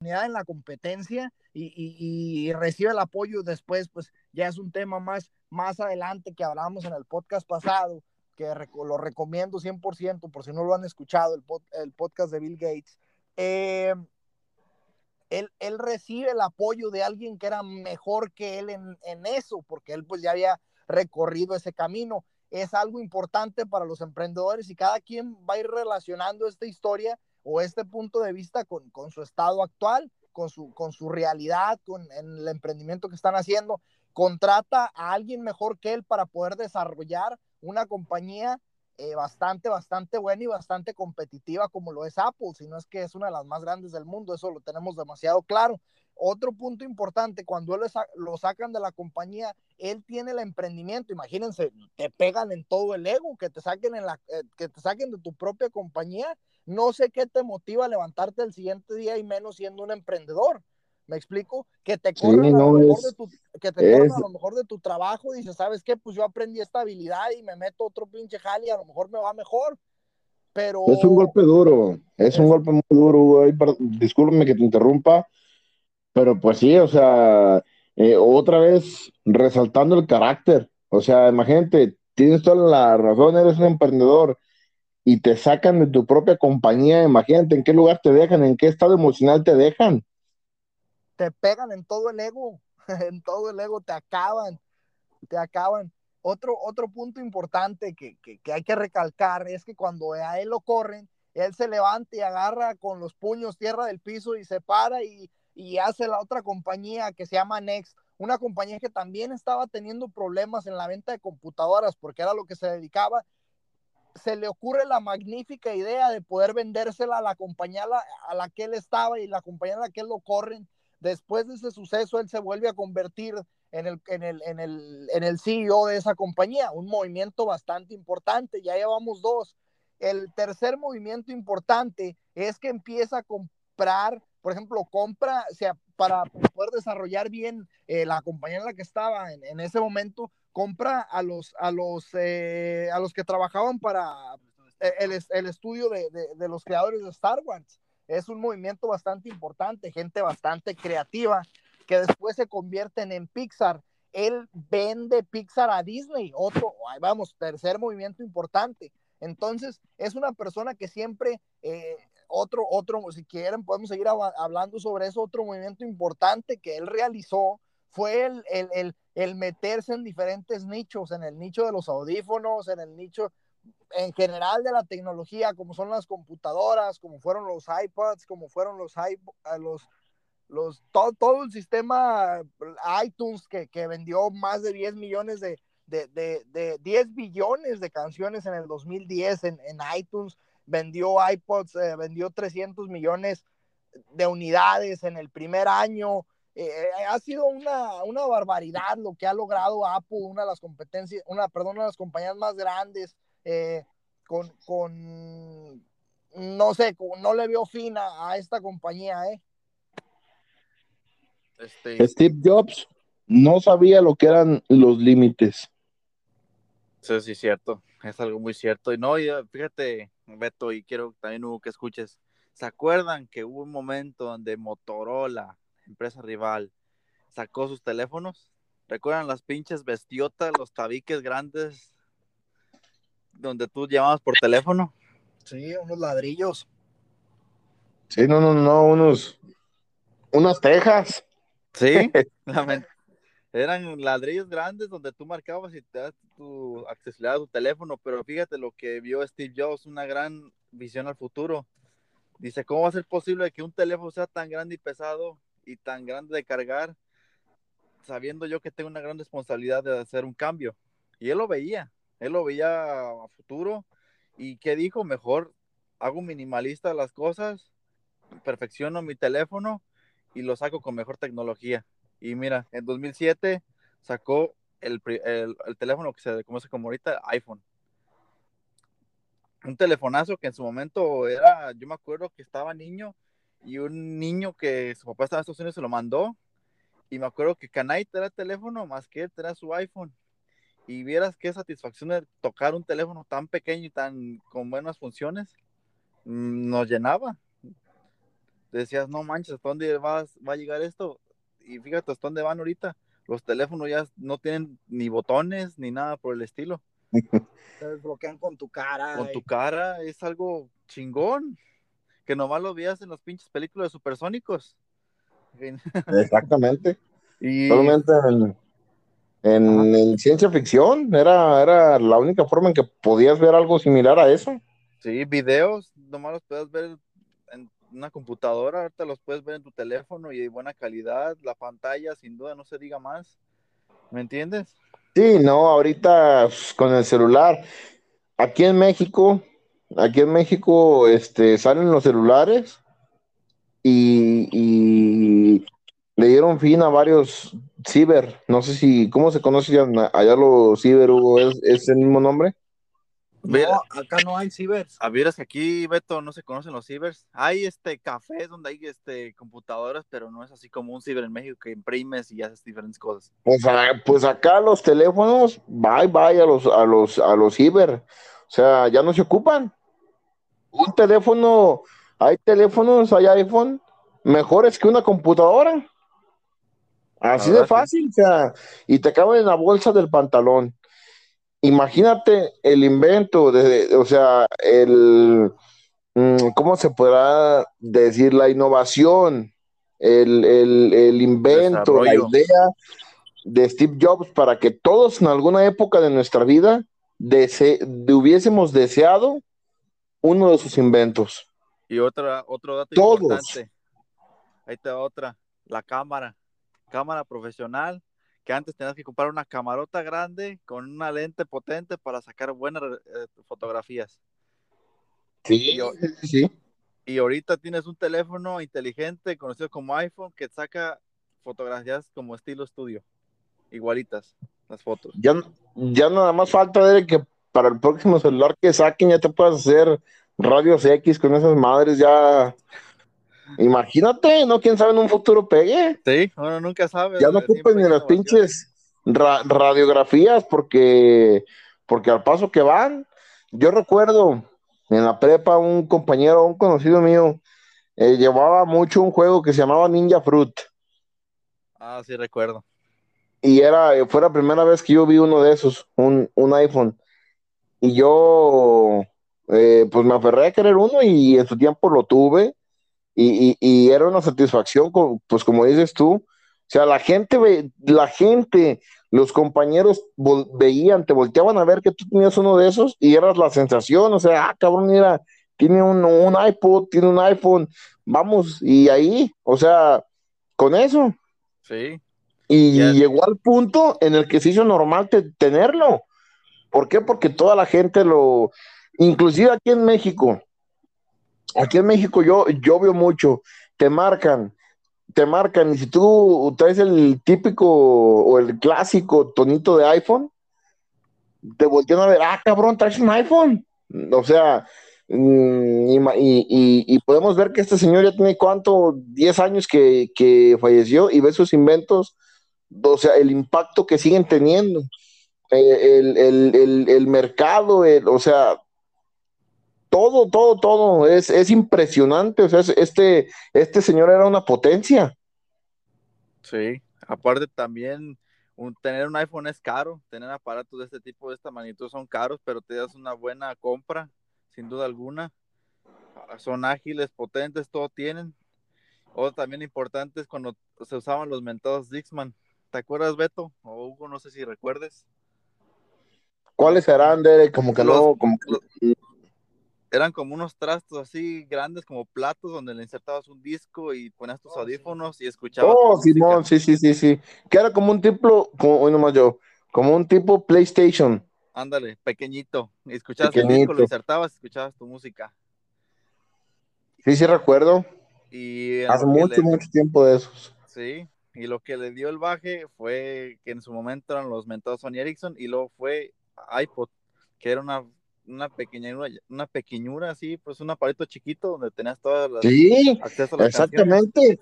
en la competencia y, y, recibe el apoyo después, pues ya es un tema más, más adelante que hablábamos en el podcast pasado, que lo recomiendo 100% por si no lo han escuchado, el, el podcast de Bill Gates. Eh, él, él, recibe el apoyo de alguien que era mejor que él en, en, eso, porque él pues ya había recorrido ese camino. Es algo importante para los emprendedores y cada quien va a ir relacionando esta historia o este punto de vista con, con su estado actual, con su, con su realidad, con el emprendimiento que están haciendo. Contrata a alguien mejor que él para poder desarrollar una compañía eh, bastante, bastante buena y bastante competitiva como lo es Apple, si no es que es una de las más grandes del mundo, eso lo tenemos demasiado claro. Otro punto importante, cuando él lo sacan de la compañía, él tiene el emprendimiento, imagínense, te pegan en todo el ego, que te saquen, en la, eh, que te saquen de tu propia compañía, no sé qué te motiva a levantarte el siguiente día y menos siendo un emprendedor. ¿Me explico? Que te corran, sí, no, a, lo mejor es, de tu, que te es, a lo mejor de tu trabajo y dices, ¿sabes qué? Pues yo aprendí esta habilidad y me meto otro pinche jale y a lo mejor me va mejor. Pero... Es un golpe duro, es, es un golpe muy duro, güey. Discúlpame que te interrumpa, pero pues sí, o sea, eh, otra vez resaltando el carácter. O sea, imagínate, tienes toda la razón, eres un emprendedor y te sacan de tu propia compañía, imagínate en qué lugar te dejan, en qué estado emocional te dejan. Te pegan en todo el ego, [laughs] en todo el ego, te acaban, te acaban. Otro, otro punto importante que, que, hay que recalcar es que cuando a él lo corren, él se levanta y agarra con los puños tierra del piso y se para y, y hace la otra compañía que se llama Next, una compañía que también estaba teniendo problemas en la venta de computadoras porque era lo que se dedicaba se le ocurre la magnífica idea de poder vendérsela a la compañía a la, a la, que él estaba y la compañía a la que él lo corren. Después de ese suceso, él se vuelve a convertir en el, en el, en el, en el CEO de esa compañía, un movimiento bastante importante. Ya llevamos dos. El tercer movimiento importante es que empieza a comprar, por ejemplo, compra, sea, para poder desarrollar bien eh, la compañía en la que estaba en, ese momento, compra a los, a los, eh, a los que trabajaban para el, el estudio de, de, los creadores de Star Wars. Es un movimiento bastante importante, gente bastante creativa, que después se convierten en Pixar. Él vende Pixar a Disney, otro, vamos, tercer movimiento importante. Entonces, es una persona que siempre, eh, otro, otro, si quieren, podemos seguir hablando sobre eso, otro movimiento importante que él realizó fue el, el, el, meterse en diferentes nichos, en el nicho de los audífonos, en el nicho en general de la tecnología, como son las computadoras, como fueron los iPads, como fueron los, los, los todo, todo el sistema iTunes que, que vendió más de 10 millones de, de, de, de, 10 billones de canciones en el 2010 en, en iTunes vendió iPods, eh, vendió 300 millones de unidades en el primer año. Eh, eh, ha sido una, una, barbaridad lo que ha logrado Apple, una de las competencias, una, perdón, una de las compañías más grandes, con, con, no sé, no le vio fin a, esta compañía, ¿eh? Este... Steve Jobs no sabía lo que eran los límites. Sí, sí, cierto. Es algo muy cierto. Y no, fíjate, Beto, y quiero también Hugo, que escuches. ¿Se acuerdan que hubo un momento donde Motorola, empresa rival, sacó sus teléfonos? ¿Recuerdan las pinches bestiotas, los tabiques grandes donde tú llamabas por teléfono? Sí, unos ladrillos. Sí, no, no, no, unos, unas tejas. Sí, [laughs] eran ladrillos grandes donde tú marcabas y te das tu accesibilidad a tu teléfono, pero fíjate lo que vio Steve Jobs, una gran visión al futuro. Dice, ¿cómo va a ser posible que un teléfono sea tan grande y pesado y tan grande de cargar, sabiendo yo que tengo una gran responsabilidad de hacer un cambio? Y él lo veía, él lo veía a futuro. ¿Y qué dijo? Mejor hago minimalista las cosas, perfecciono mi teléfono y lo saco con mejor tecnología. Y mira, en 2007 sacó el, teléfono que se conoce como ahorita iPhone. Un telefonazo que en su momento era, yo me acuerdo que estaba niño y un niño que su papá estaba en Estados Unidos se lo mandó. Y me acuerdo que Canay era el teléfono más que él era su iPhone. Y vieras qué satisfacción de tocar un teléfono tan pequeño y tan con buenas funciones. Mm, nos llenaba. Decías, no manches, ¿hasta dónde va a llegar esto? y fíjate hasta dónde van ahorita. Los teléfonos ya no tienen ni botones ni nada por el estilo. [laughs] Se desbloquean con tu cara. Con tu cara, es algo chingón. Que nomás lo veías en las pinches películas de supersónicos. Exactamente. [laughs] y... Solamente en, en, ciencia ficción era, era la única forma en que podías ver algo similar a eso. Sí, videos, nomás los puedes ver una computadora, ahorita los puedes ver en tu teléfono y de buena calidad, la pantalla sin duda no se diga más. ¿Me entiendes? Sí, no, ahorita pues, con el celular. Aquí en México, aquí en México este, salen los celulares y, le dieron fin a varios ciber. No sé si, ¿cómo se conoce allá los ciber, Hugo? ¿Es, ¿Es el mismo nombre? No, acá no hay cibers. A ver, es que aquí, Beto, no se conocen los cibers. Hay este cafés donde hay este computadoras, pero no es así como un ciber en México que imprimes y haces diferentes cosas. Pues, ah, pues acá los teléfonos, bye bye a los, a los, a los ciber. O sea, ya no se ocupan. Un teléfono, hay teléfonos, hay iPhone, mejores que una computadora. Así de fácil, o sea, y te caben en la bolsa del pantalón imagínate el invento, de, o sea, el, mm, ¿cómo se podrá decir? La innovación, el, invento, la idea de Steve Jobs para que todos en alguna época de nuestra vida hubiésemos deseado uno de sus inventos. Y otra, otro dato importante. Ahí está otra, la cámara, cámara profesional que antes tenías que comprar una camarota grande con una lente potente para sacar buenas eh, fotografías. Sí, sí. Y ahorita tienes un teléfono inteligente conocido como iPhone que saca fotografías como estilo estudio, igualitas las fotos. Ya, ya nada más falta de que para el próximo celular que saquen ya te puedas hacer radios X con esas madres ya Imagínate, ¿no? ¿Quién sabe en un futuro pegue? Sí, uno nunca sabe. Ya no ocupen ni las pinches radiografías porque, porque al paso que van, yo recuerdo en la prepa un compañero, un conocido mío, eh, llevaba mucho un juego que se llamaba Ninja Fruit. Ah, sí, recuerdo. Y era, fue la primera vez que yo vi uno de esos, un, un iPhone. Y yo, eh, pues me aferré a querer uno y en su tiempo lo tuve y, era una satisfacción, pues como dices tú, o sea, la gente, la gente, los compañeros veían, te volteaban a ver que tú tenías uno de esos y eras la sensación, o sea, ah, cabrón, mira, tiene un, un iPod, tiene un iPhone, vamos, y ahí, o sea, con eso. Sí. Y llegó al punto en el que se hizo normal tenerlo. ¿Por qué? Porque toda la gente lo, inclusive aquí en México, aquí en México yo, yo veo mucho, te marcan, te marcan, y si tú traes el típico o el clásico tonito de iPhone, te voltean a ver, ah, cabrón, traes un iPhone. O sea, mm, y, y- y podemos ver que este señor ya tiene cuánto, 10 años que, que falleció y ve sus inventos, o sea, el impacto que siguen teniendo, eh, el, el- el- el mercado, o sea, todo, todo, todo, es, es impresionante, o sea, es- este, este señor era una potencia. Sí, aparte también un- tener un iPhone es caro, tener aparatos de este tipo, de esta magnitud son caros, pero te das una buena compra, sin duda alguna. Ah, Son ágiles, potentes, todo tienen. Otro también importante es cuando se usaban los mentados Dixman. ¿Te acuerdas, Beto? O Hugo, no sé si recuerdes. ¿Cuáles serán, Derek? Como que Los- no, como que- Eran como unos trastos así grandes, como platos, donde le insertabas un disco y ponías tus Oh, sí. audífonos y escuchabas. Oh. Simón, sí, sí, sí, sí. Que era como un tipo, como, hoy nomás yo, como un tipo PlayStation. Ándale, pequeñito. Y escuchabas el disco, Pequeñito. lo insertabas, escuchabas tu música. Sí, sí, recuerdo. Y Hace mucho, le- mucho tiempo de esos. Sí, y lo que le dio el baje fue que en su momento eran los mentados Sony Ericsson y luego fue iPod, que era una, una pequeñura, una pequeñura así, pues un aparato chiquito donde tenías todas las Sí, acceso a las exactamente.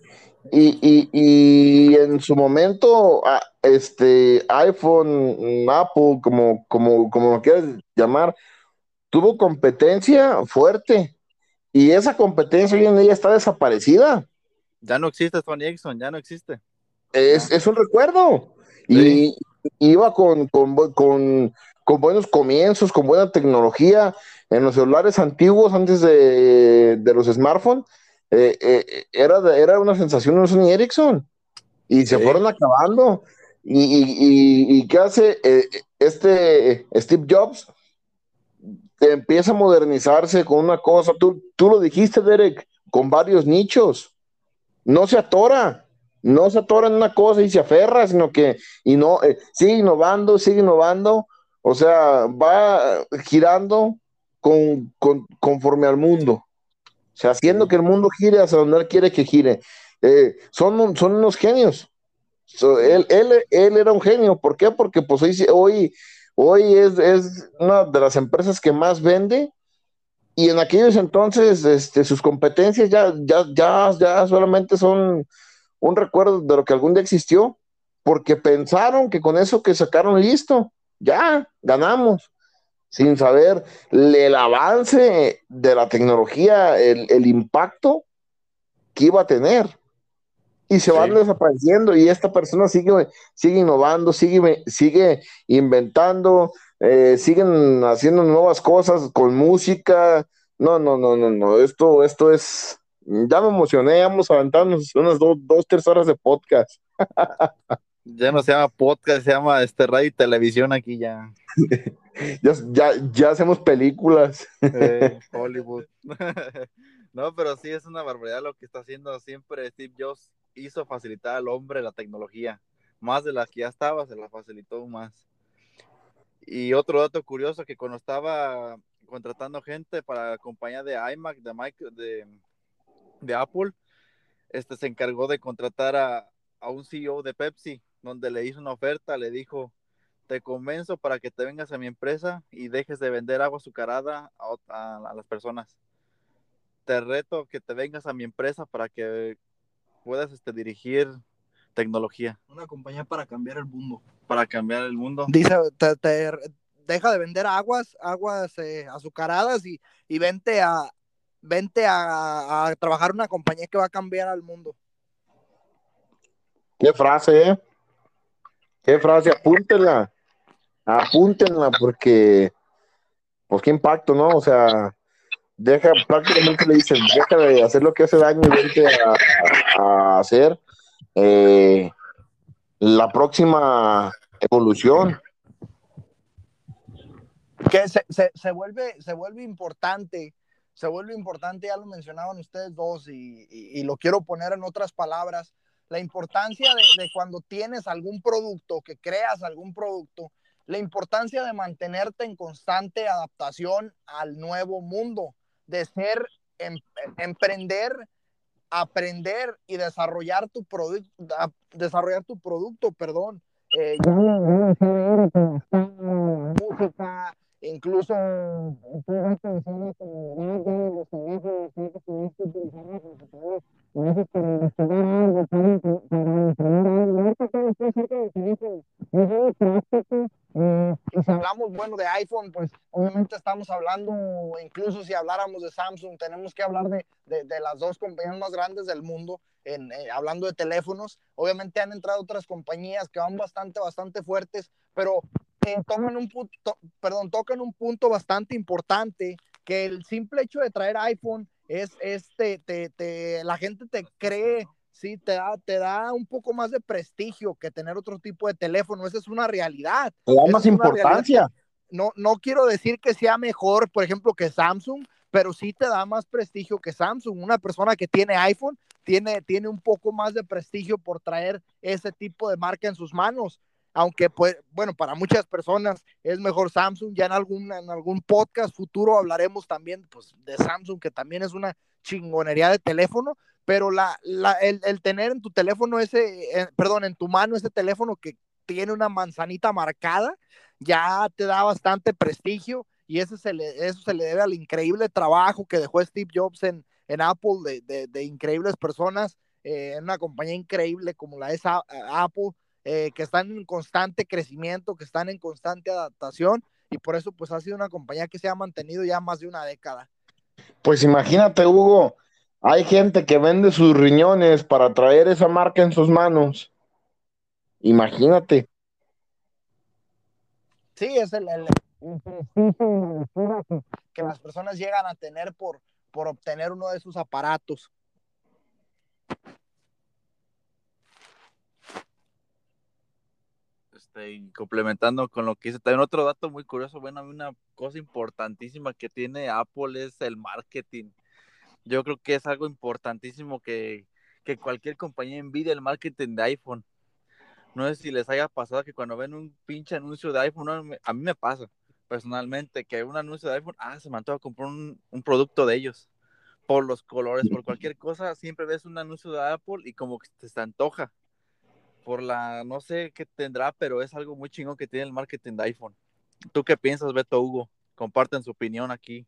Y, y, y en su momento, ah, este iPhone, mm, Apple, como, como, como lo quieras llamar, tuvo competencia fuerte. Y esa competencia hoy en día está desaparecida. Ya no existe Sony Ericsson, ya no existe. Es, es un recuerdo. Sí. Y iba con, con- con buenos comienzos, con buena tecnología. En los celulares antiguos, antes de, de los smartphones, eh, eh, era, era una sensación un Sony Ericsson. Y se Sí. fueron acabando. Y, y- y- y qué hace eh, este Steve Jobs? Empieza a modernizarse con una cosa. Tú, tú lo dijiste, Derek, con varios nichos no se atora, no se atora en una cosa y se aferra, sino que y no, sigue innovando, sigue innovando, o sea, va girando con, con- conforme al mundo, o sea, haciendo que el mundo gire hacia donde él quiere que gire. Eh, son, son unos genios. So, él, él, él era un genio, ¿por qué? Porque pues hoy, hoy, hoy es, es una de las empresas que más vende y en aquellos entonces, este, sus competencias ya, ya, ya, ya solamente son un recuerdo de lo que algún día existió, porque pensaron que con eso que sacaron listo, ya ganamos, sin saber el avance de la tecnología, el, el impacto que iba a tener. Y se van Sí. desapareciendo y esta persona sigue, sigue innovando, sigue, sigue inventando, eh, siguen haciendo nuevas cosas con música. No, no, no, no, no. Esto, esto es. Ya me emocioné, vamos a aventarnos unas dos, dos, tres horas de podcast. [laughs] Ya no se llama podcast, se llama este radio y televisión aquí ya. [laughs] Ya, ya, ya hacemos películas. Eh, [laughs] Hollywood. [laughs] no, pero sí es una barbaridad lo que está haciendo siempre Steve Jobs. Hizo facilitar al hombre la tecnología. Más de la que ya estaba, se la facilitó más. Y otro dato curioso que cuando estaba contratando gente para la compañía de iMac, de, Micro- de, de Apple, este se encargó de contratar a, a un CEO de Pepsi, donde le hizo una oferta, le dijo, te convenzo para que te vengas a mi empresa y dejes de vender agua azucarada a, ot- a- a las personas. Te reto que te vengas a mi empresa para que puedas este, dirigir tecnología, Una compañía para cambiar el mundo. para cambiar el mundo. Dice, te, te deja de vender aguas, aguas eh, azucaradas y, y vente a vente a, a trabajar en una compañía que va a cambiar al mundo. Qué frase, ¿eh? Qué frase, apúntenla. Apúntenla porque, pues qué impacto, ¿no? O sea, deja, prácticamente le dicen, deja de hacer lo que hace daño y vente a, hacer eh, la próxima evolución. que se, se, se vuelve, se vuelve importante, se vuelve importante, ya lo mencionaban ustedes dos y- y lo quiero poner en otras palabras, la importancia de, de cuando tienes algún producto, que creas algún producto, la importancia de mantenerte en constante adaptación al nuevo mundo, de ser em- emprender, aprender y desarrollar tu producto, desarrollar tu producto, perdón. Eh, ya no- no sé, música, incluso y si hablamos, bueno, de iPhone, pues obviamente estamos hablando, incluso si habláramos de Samsung, tenemos que hablar de, de, de las dos compañías más grandes del mundo, en, eh, hablando de teléfonos. Obviamente han entrado otras compañías que van bastante, bastante fuertes, pero eh, tocan, un punto, perdón, tocan un punto bastante importante, que el simple hecho de traer iPhone es, es te, te, la gente te cree sí, te da, te da un poco más de prestigio que tener otro tipo de teléfono. Esa es una realidad. Te da más es importancia. No, no quiero decir que sea mejor, por ejemplo, que Samsung, pero sí te da más prestigio que Samsung. Una persona que tiene iPhone tiene, tiene un poco más de prestigio por traer ese tipo de marca en sus manos. Aunque, pues, bueno, para muchas personas es mejor Samsung. Ya en algún, en algún podcast futuro hablaremos también pues, de Samsung, que también es una chingonería de teléfono, pero la, la, el, el, tener en tu teléfono ese, eh, perdón, en tu mano ese teléfono que tiene una manzanita marcada, ya te da bastante prestigio y eso se le, eso se le debe al increíble trabajo que dejó Steve Jobs en, en Apple, de, de, increíbles personas, eh, en una compañía increíble como la es a Apple, eh, que están en constante crecimiento, que están en constante adaptación y por eso pues ha sido una compañía que se ha mantenido ya más de una década. Pues imagínate, Hugo, hay gente que vende sus riñones para traer esa marca en sus manos. Imagínate. Sí, es el, el, [laughs] que las personas llegan a tener por, por obtener uno de sus aparatos. Este, y complementando con lo que dice, también otro dato muy curioso, bueno, una cosa importantísima que tiene Apple es el marketing. Yo creo que es algo importantísimo que, que cualquier compañía envidia el marketing de iPhone. No sé si les haya pasado que cuando ven un pinche anuncio de iPhone, a mí me pasa personalmente que un anuncio de iPhone, ah, se me antoja comprar un, un, producto de ellos. Por los colores, por cualquier cosa, siempre ves un anuncio de Apple y como que te, te antoja. Por la, no sé qué tendrá, pero es algo muy chingón que tiene el marketing de iPhone. ¿Tú qué piensas, Beto Hugo? Comparten su opinión aquí.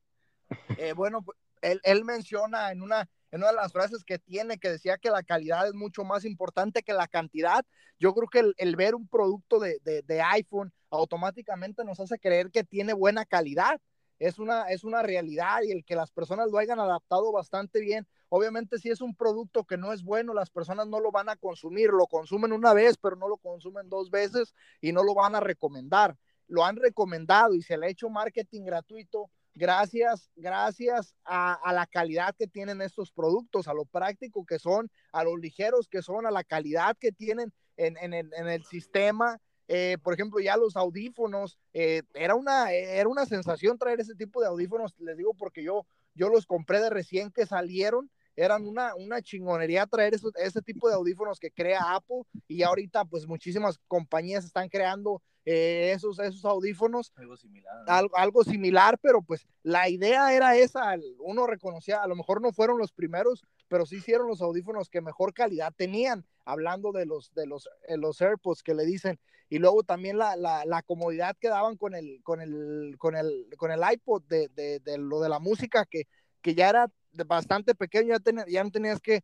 Eh, bueno, él, él menciona en una, en una de las frases que tiene que decía que la calidad es mucho más importante que la cantidad. Yo creo que el, el ver un producto de, de, de, iPhone automáticamente nos hace creer que tiene buena calidad. Es una, es una realidad y el que las personas lo hayan adaptado bastante bien. Obviamente si es un producto que no es bueno, las personas no lo van a consumir, lo consumen una vez, pero no lo consumen dos veces y no lo van a recomendar. Lo han recomendado y se le ha hecho marketing gratuito gracias, gracias a, la calidad que tienen estos productos, a lo práctico que son, a lo ligeros que son, a la calidad que tienen en, en el, sistema. Eh, por ejemplo, ya los audífonos, eh, era, una, era una sensación traer ese tipo de audífonos, les digo porque yo, yo los compré de recién que salieron, eran una, una chingonería traer eso, ese tipo de audífonos que crea Apple y ahorita pues muchísimas compañías están creando eh, esos, esos audífonos. Algo similar. ¿no? Algo, algo, similar, pero pues la idea era esa, uno reconocía, a lo mejor no fueron los primeros, pero sí hicieron los audífonos que mejor calidad tenían, hablando de los, de los, de los AirPods que le dicen. Y luego también la, la, la comodidad que daban con el, con el, con el, con el iPod de, de, de lo de la música, que, que ya era bastante pequeño, ya, ya no tenías que,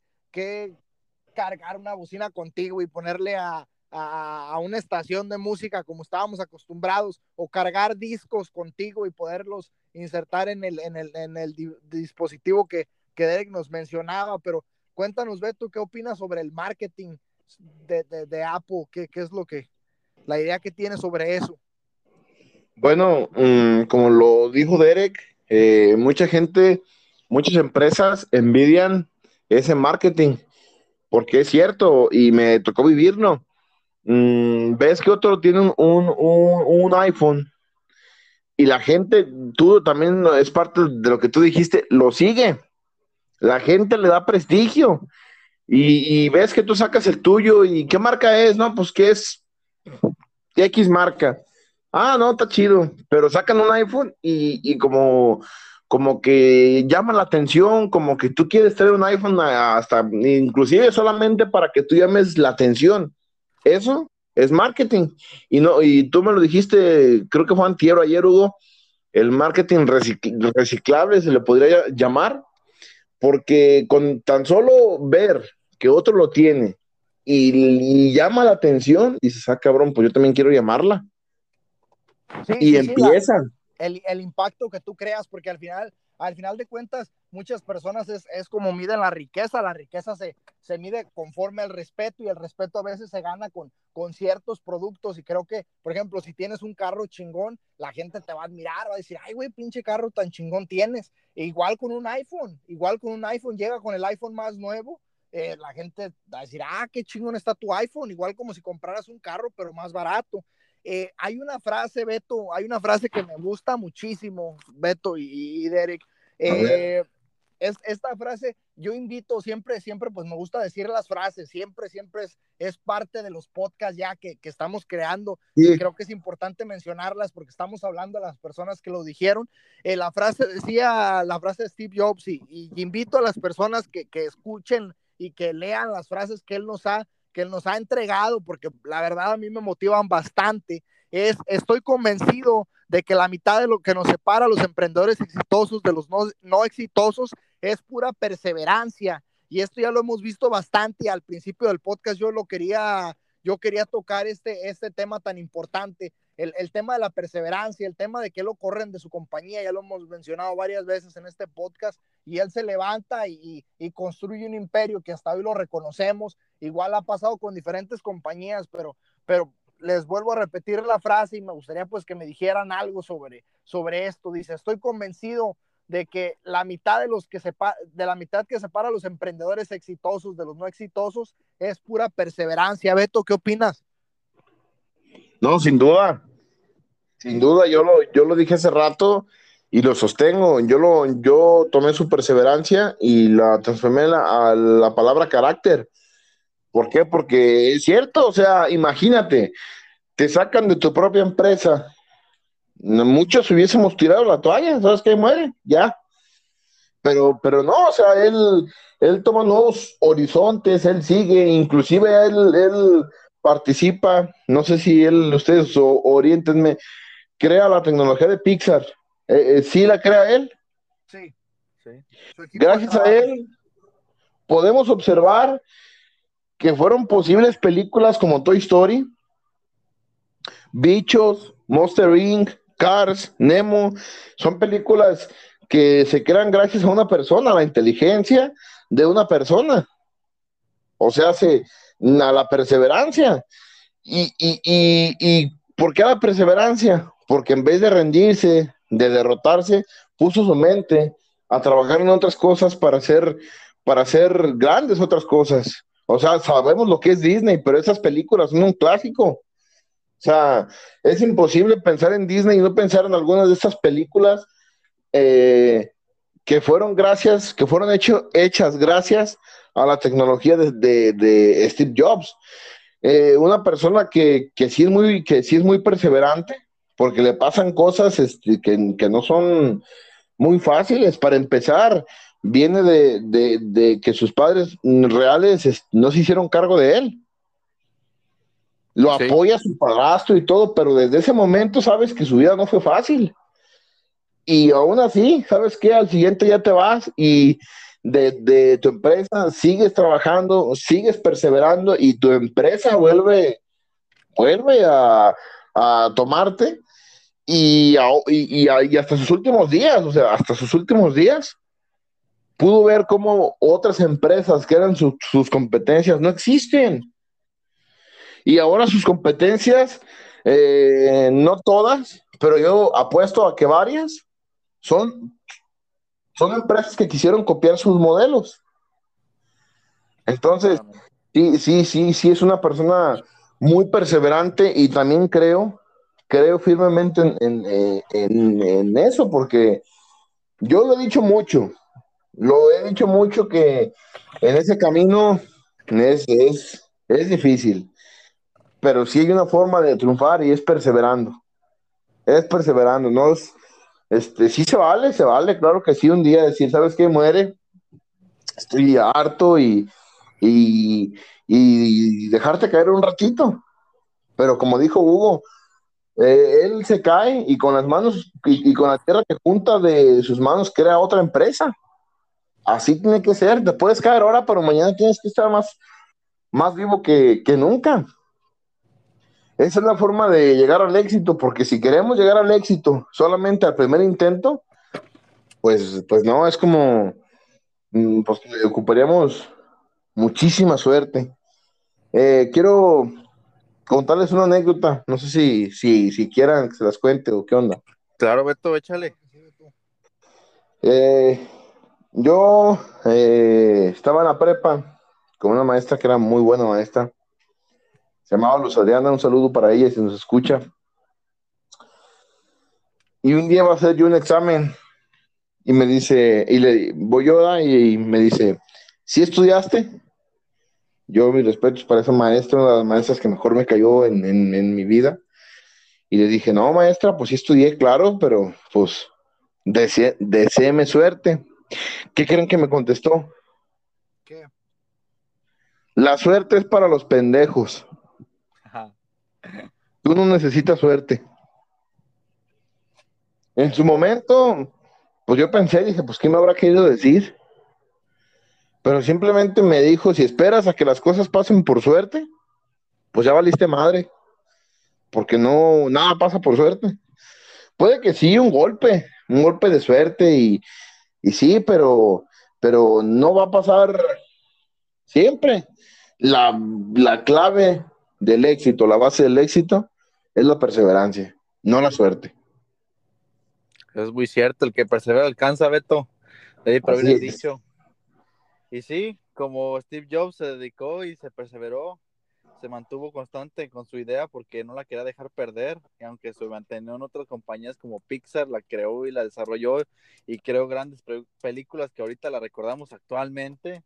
cargar una bocina contigo y ponerle a, una estación de música como estábamos acostumbrados o cargar discos contigo y poderlos insertar en el, en el, en el di dispositivo que, Derek nos mencionaba, pero cuéntanos, Beto, ¿qué opinas sobre el marketing de, Apple? ¿Qué, ¿Qué, es lo que, la idea que tiene sobre eso? Bueno, mmm, como lo dijo Derek, eh, mucha gente, muchas empresas envidian ese marketing, porque es cierto, y me tocó vivirlo. Mm, ves que otro tiene un, un, un, iPhone y la gente, tú también es parte de lo que tú dijiste, lo sigue. La gente le da prestigio. Y, ves que tú sacas el tuyo y qué marca es, no, pues que es X marca. Ah, no, está chido, pero sacan un iPhone y, y como, como que llama la atención, como que tú quieres tener un iPhone hasta inclusive solamente para que tú llames la atención. Eso es marketing. Y no, y tú me lo dijiste, creo que fue antiero ayer, Hugo, el marketing reciclable se le podría llamar, porque con tan solo ver que otro lo tiene y, llama la atención, dices, ah, cabrón, pues yo también quiero llamarla. y empieza. El, el, impacto que tú creas, porque al final, al final de cuentas, muchas personas es, es como miden la riqueza, la riqueza se, se mide conforme al respeto y el respeto a veces se gana con, con ciertos productos y creo que, por ejemplo, si tienes un carro chingón, la gente te va a admirar, va a decir, ay, güey, pinche carro tan chingón tienes. E igual con un iPhone, igual con un iPhone, llega con el iPhone más nuevo eh, la gente va a decir, ah, qué chingón está tu iPhone, igual como si compraras un carro, pero más barato. Eh, hay una frase, Beto, hay una frase que me gusta muchísimo, Beto y, Derek. Eh, es, esta frase, yo invito siempre, siempre, pues me gusta decir las frases, siempre, siempre es, es parte de los podcasts ya que, que estamos creando. Y creo que es importante mencionarlas porque estamos hablando a las personas que lo dijeron. la frase decía, la frase de Steve Jobs, y, y invito a las personas que, que escuchen y que lean las frases que él nos ha, que nos ha entregado, porque la verdad a mí me motivan bastante. Es, estoy convencido de que la mitad de lo que nos separa a los emprendedores exitosos de los no, no exitosos es pura perseverancia. Y esto ya lo hemos visto bastante. Al principio del podcast yo lo quería, yo quería tocar este, este tema tan importante el, tema de la perseverancia, el tema de que lo corren de su compañía, ya lo hemos mencionado varias veces en este podcast, y él se levanta y, y, construye un imperio que hasta hoy lo reconocemos. Igual ha pasado con diferentes compañías, pero, pero les vuelvo a repetir la frase y me gustaría pues que me dijeran algo sobre, sobre esto. Dice, estoy convencido de que la mitad de los que sepa, de la mitad que separa a los emprendedores exitosos de los no exitosos es pura perseverancia. Beto, ¿qué opinas? No, sin duda. Sin duda, yo lo, yo lo dije hace rato y lo sostengo. Yo, lo, yo tomé su perseverancia y la transformé a la palabra carácter. ¿Por qué? Porque es cierto, o sea, imagínate, te sacan de tu propia empresa. Muchos hubiésemos tirado la toalla, ¿sabes qué? Muere, ya. Pero, pero no, o sea, él, él toma nuevos horizontes, él sigue, inclusive él, él participa, no sé si él, ustedes orientenme, crea la tecnología de Pixar. Eh, eh, ¿Sí la crea él? Sí. sí. Gracias a él podemos observar que fueron posibles películas como Toy Story, Bichos, Monster Inc., Cars, Nemo, son películas que se crean gracias a una persona, a la inteligencia de una persona. O sea, se, a la perseverancia. Y, y, y, y, ¿por qué la perseverancia? Porque en vez de rendirse, de derrotarse, puso su mente a trabajar en otras cosas para hacer, para hacer grandes otras cosas. O sea, sabemos lo que es Disney, pero esas películas son un clásico. O sea, es imposible pensar en Disney y no pensar en algunas de estas películas eh, que fueron gracias, que fueron hecho, hechas gracias a la tecnología de, Steve Jobs. Eh, una persona que, sí es muy, que sí es muy perseverante, porque le pasan cosas este, que, no son muy fáciles. Para empezar, viene de, que sus padres reales no se hicieron cargo de él. Lo apoya su padrastro y todo, pero desde ese momento sabes que su vida no fue fácil. Y aún así, ¿sabes qué? Al siguiente ya te vas y de, tu empresa sigues trabajando, sigues perseverando y tu empresa vuelve, vuelve a, tomarte y, y, hasta sus últimos días, o sea, hasta sus últimos días, pudo ver cómo otras empresas que eran sus competencias no existen. Y ahora sus competencias, eh, no todas, pero yo apuesto a que varias, son, son empresas que quisieron copiar sus modelos. Entonces, sí, sí, sí, sí, es una persona muy perseverante y también creo, creo firmemente en, en, eso, porque yo lo he dicho mucho, lo he dicho mucho que en ese camino es, es, es difícil, pero sí hay una forma de triunfar y es perseverando, es perseverando, no es, este, sí se vale, se vale, claro que sí, un día decir, ¿sabes qué? Muere, estoy harto y, y, y dejarte caer un ratito. Pero como dijo Hugo, eh, él se cae y con las manos y, con la tierra que junta de sus manos crea otra empresa. Así tiene que ser, te puedes caer ahora, pero mañana tienes que estar más, más vivo que, que nunca. Esa es la forma de llegar al éxito, porque si queremos llegar al éxito solamente al primer intento, pues, pues no, es como, mm, pues ocuparíamos muchísima suerte. Eh, quiero contarles una anécdota, no sé si, si, si quieran que se las cuente o qué onda. Claro, Beto, échale. Eh, yo eh, estaba en la prepa con una maestra que era muy buena maestra. Se llamaba Luz Adriana, un saludo para ella si nos escucha. Y un día va a hacer yo un examen y me dice, y le voy yo y me dice, ¿sí estudiaste? Yo, mis respetos para esa maestra, una de las maestras que mejor me cayó en, en, en mi vida. Y le dije, no, maestra, pues sí estudié, claro, pero pues desee, deseeme suerte. ¿Qué creen que me contestó? ¿Qué? La suerte es para los pendejos. Tú no necesitas suerte. En su momento, pues yo pensé, dije, pues ¿qué me habrá querido decir? Pero simplemente me dijo, si esperas a que las cosas pasen por suerte, pues ya valiste madre. Porque no, nada pasa por suerte. Puede que sí, un golpe, un golpe de suerte y, y sí, pero, pero no va a pasar siempre. La, la clave del éxito, la base del éxito, es la perseverancia, no la suerte. Es muy cierto, el que persevera alcanza, Beto. De ahí por Así haber dicho. Y sí, como Steve Jobs se dedicó y se perseveró, se mantuvo constante con su idea porque no la quería dejar perder, y aunque se mantenía en otras compañías como Pixar, la creó y la desarrolló y creó grandes pe- películas que ahorita la recordamos actualmente.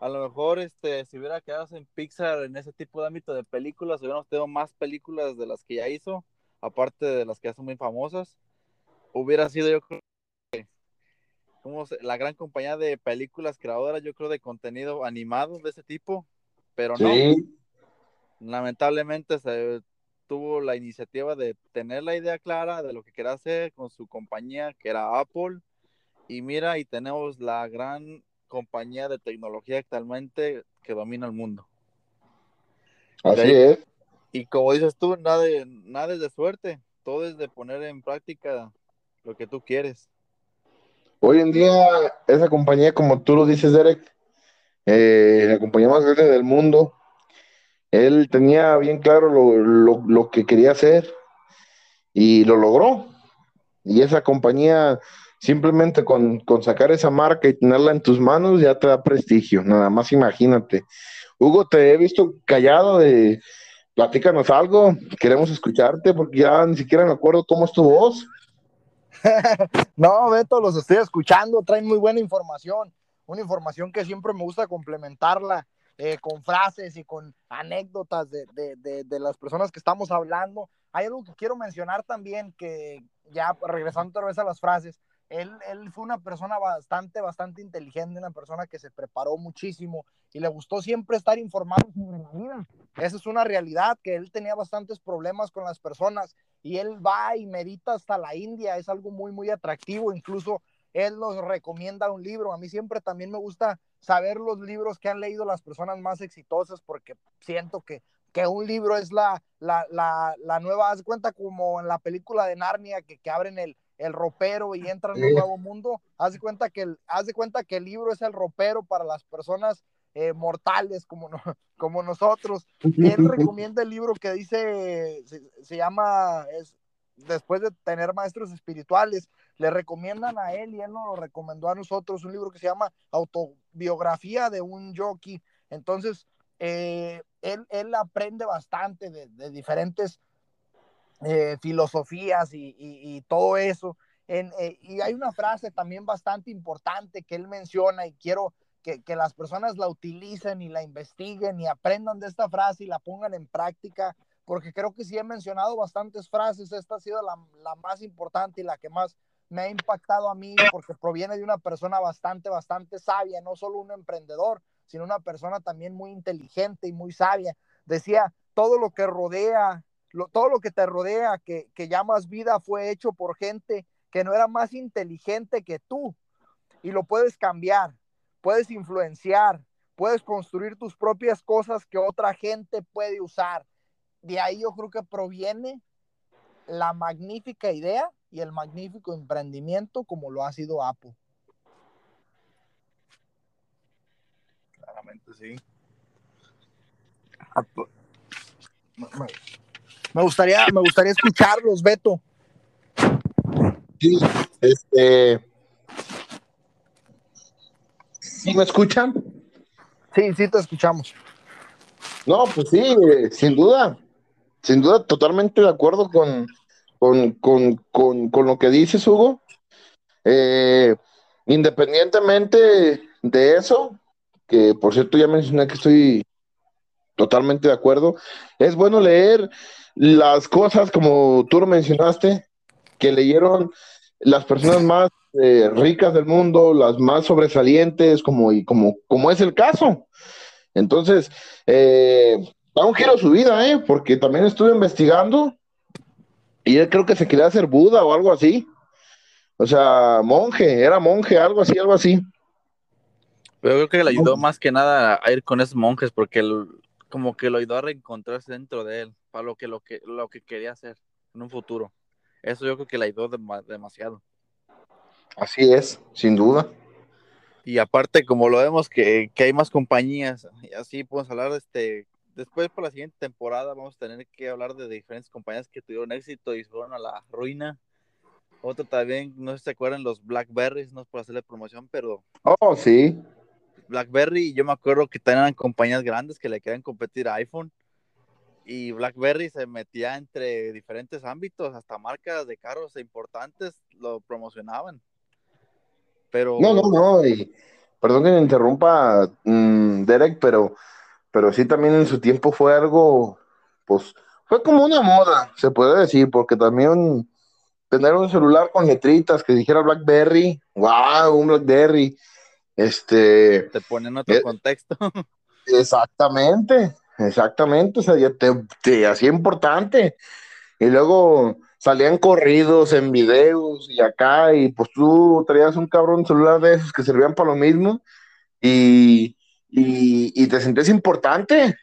A lo mejor este, si hubiera quedado en Pixar en ese tipo de ámbito de películas, hubiéramos tenido más películas de las que ya hizo, aparte de las que ya son muy famosas. Hubiera sido yo creo como la gran compañía de películas creadoras, yo creo, de contenido animado de ese tipo, pero no, Sí, lamentablemente se tuvo la iniciativa de tener la idea clara de lo que quería hacer con su compañía, que era Apple, y mira, y tenemos la gran compañía de tecnología actualmente que domina el mundo. así ahí- es. Y como dices tú, nada, de- nada es de suerte, todo es de poner en práctica lo que tú quieres. Hoy en día, esa compañía, como tú lo dices, Derek, eh, la compañía más grande del mundo, él tenía bien claro lo, lo- lo que quería hacer y lo logró. Y esa compañía, simplemente con, con sacar esa marca y tenerla en tus manos, ya te da prestigio. Nada más imagínate. Hugo, te he visto callado de... Platícanos algo, queremos escucharte porque ya ni siquiera me acuerdo cómo es tu voz. [laughs] No, Beto, los estoy escuchando, traen muy buena información, una información que siempre me gusta complementarla eh, con frases y con anécdotas de, de, de, de, las personas que estamos hablando. Hay algo que quiero mencionar también, que ya regresando otra vez a las frases, él, él fue una persona bastante, bastante inteligente, una persona que se preparó muchísimo y le gustó siempre estar informado sobre la vida. Esa es una realidad, que él tenía bastantes problemas con las personas y él va y medita hasta la India, es algo muy, muy atractivo, incluso él nos recomienda un libro, a mí siempre también me gusta saber los libros que han leído las personas más exitosas porque siento que, que un libro es la, la, la, la nueva, haz cuenta como en la película de Narnia que, que abren el, el ropero y entran en un nuevo mundo, haz de cuenta que el, haz de cuenta que el libro es el ropero para las personas eh, mortales como, no, [laughs] como nosotros. Él recomienda el libro que dice, se, se, llama, es, después de tener maestros espirituales, le recomiendan a él y él nos lo recomendó a nosotros, un libro que se llama Autobiografía de un Jockey. Entonces, eh, él, él, aprende bastante de, de diferentes eh, filosofías y, y, todo eso. Eh, y hay una frase también bastante importante que él menciona y quiero que, que, las personas la utilicen y la investiguen y aprendan de esta frase y la pongan en práctica, porque creo que sí he mencionado bastantes frases, esta ha sido la, la más importante y la que más me ha impactado a mí porque proviene de una persona bastante, bastante sabia, no solo un emprendedor, sino una persona también muy inteligente y muy sabia. Decía, todo lo que rodea, lo, todo lo que te rodea, que, que llamas vida, fue hecho por gente que no era más inteligente que tú. Y lo puedes cambiar, puedes influenciar, puedes construir tus propias cosas que otra gente puede usar. De ahí yo creo que proviene la magnífica idea y el magnífico emprendimiento como lo ha sido Apple. Claramente sí. Me gustaría, me gustaría escucharlos, Beto. Sí, este. ¿Sí me escuchan? Sí, sí te escuchamos. No, pues sí, sin duda. Sin duda, totalmente de acuerdo con, con, con, con, con lo que dices, Hugo. Eh, independientemente de eso, que por cierto ya mencioné que estoy totalmente de acuerdo, es bueno leer las cosas como tú lo mencionaste, que leyeron las personas más eh, ricas del mundo, las más sobresalientes, como, y como, como es el caso. Entonces, eh, da un giro a su vida, ¿eh? porque también estuve investigando y él creo que se quería hacer Buda o algo así. O sea, monje, era monje, algo así, algo así. Pero creo que le ayudó más que nada a ir con esos monjes porque como que lo ayudó a reencontrarse dentro de él para lo que, lo que, lo que quería hacer en un futuro. Eso yo creo que le ayudó demasiado. Así es, sin duda. Y aparte, como lo vemos que, que hay más compañías, y así podemos hablar de este, después por la siguiente temporada vamos a tener que hablar de diferentes compañías que tuvieron éxito y fueron a la ruina. Otro también, no sé si se acuerdan, los Blackberries, no es por hacerle promoción, pero... Oh, sí. Blackberry, yo me acuerdo que tenían compañías grandes que le querían competir a iPhone. Y Blackberry se metía entre diferentes ámbitos, hasta marcas de carros importantes lo promocionaban. Pero... No, no, no, perdón que me interrumpa, mm, Derek, pero pero sí también en su tiempo fue algo, pues, fue como una moda, se puede decir, porque también tener un celular con letritas que dijera BlackBerry, wow, un BlackBerry, este... Te pone en otro eh, contexto. [laughs] Exactamente, exactamente, o sea, ya te, te hacía importante. Y luego salían corridos en videos y acá, y pues tú traías un cabrón celular de esos que servían para lo mismo, y y, te sentías importante.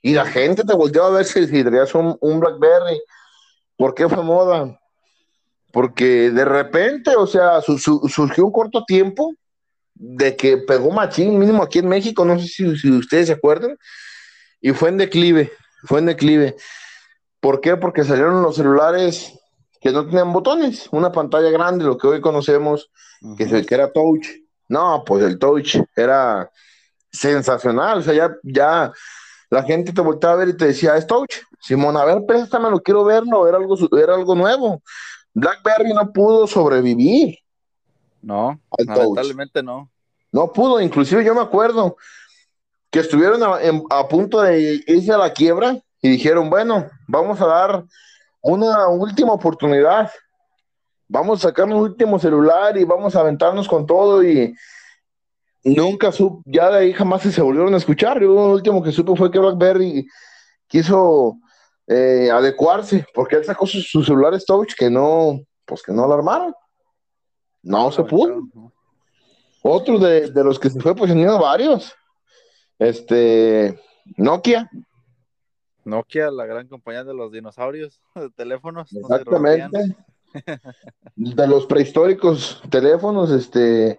Y la gente te volteó a ver si, si traías un, un, Blackberry. ¿Por qué fue moda? Porque de repente, o sea, surgió un corto tiempo de que pegó machín, mínimo aquí en México, no sé si, si, ustedes se acuerdan, y fue en declive, fue en declive. ¿Por qué? Porque salieron los celulares que no tenían botones, una pantalla grande, lo que hoy conocemos, que, -huh. que era touch. No, pues el touch era sensacional, o sea, ya, ya la gente te volteaba a ver y te decía, es touch, Simón, a ver, lo quiero verlo, era algo, era algo nuevo. BlackBerry no pudo sobrevivir. No, lamentablemente no. No pudo, inclusive yo me acuerdo que estuvieron a, a, punto de irse a la quiebra y dijeron, bueno, vamos a dar una última oportunidad, vamos a sacar un último celular y vamos a aventarnos con todo y, nunca supe, ya de ahí jamás se volvieron a escuchar. Yo lo último que supe fue que BlackBerry quiso eh, adecuarse, porque él sacó sus, sus celulares touch que no, pues que no alarmaron. No se pudo. Otro de, de, los que se fue, pues ido varios. Este, Nokia. Nokia, la gran compañía de los dinosaurios [laughs] de teléfonos. Exactamente. [laughs] De los prehistóricos teléfonos, este,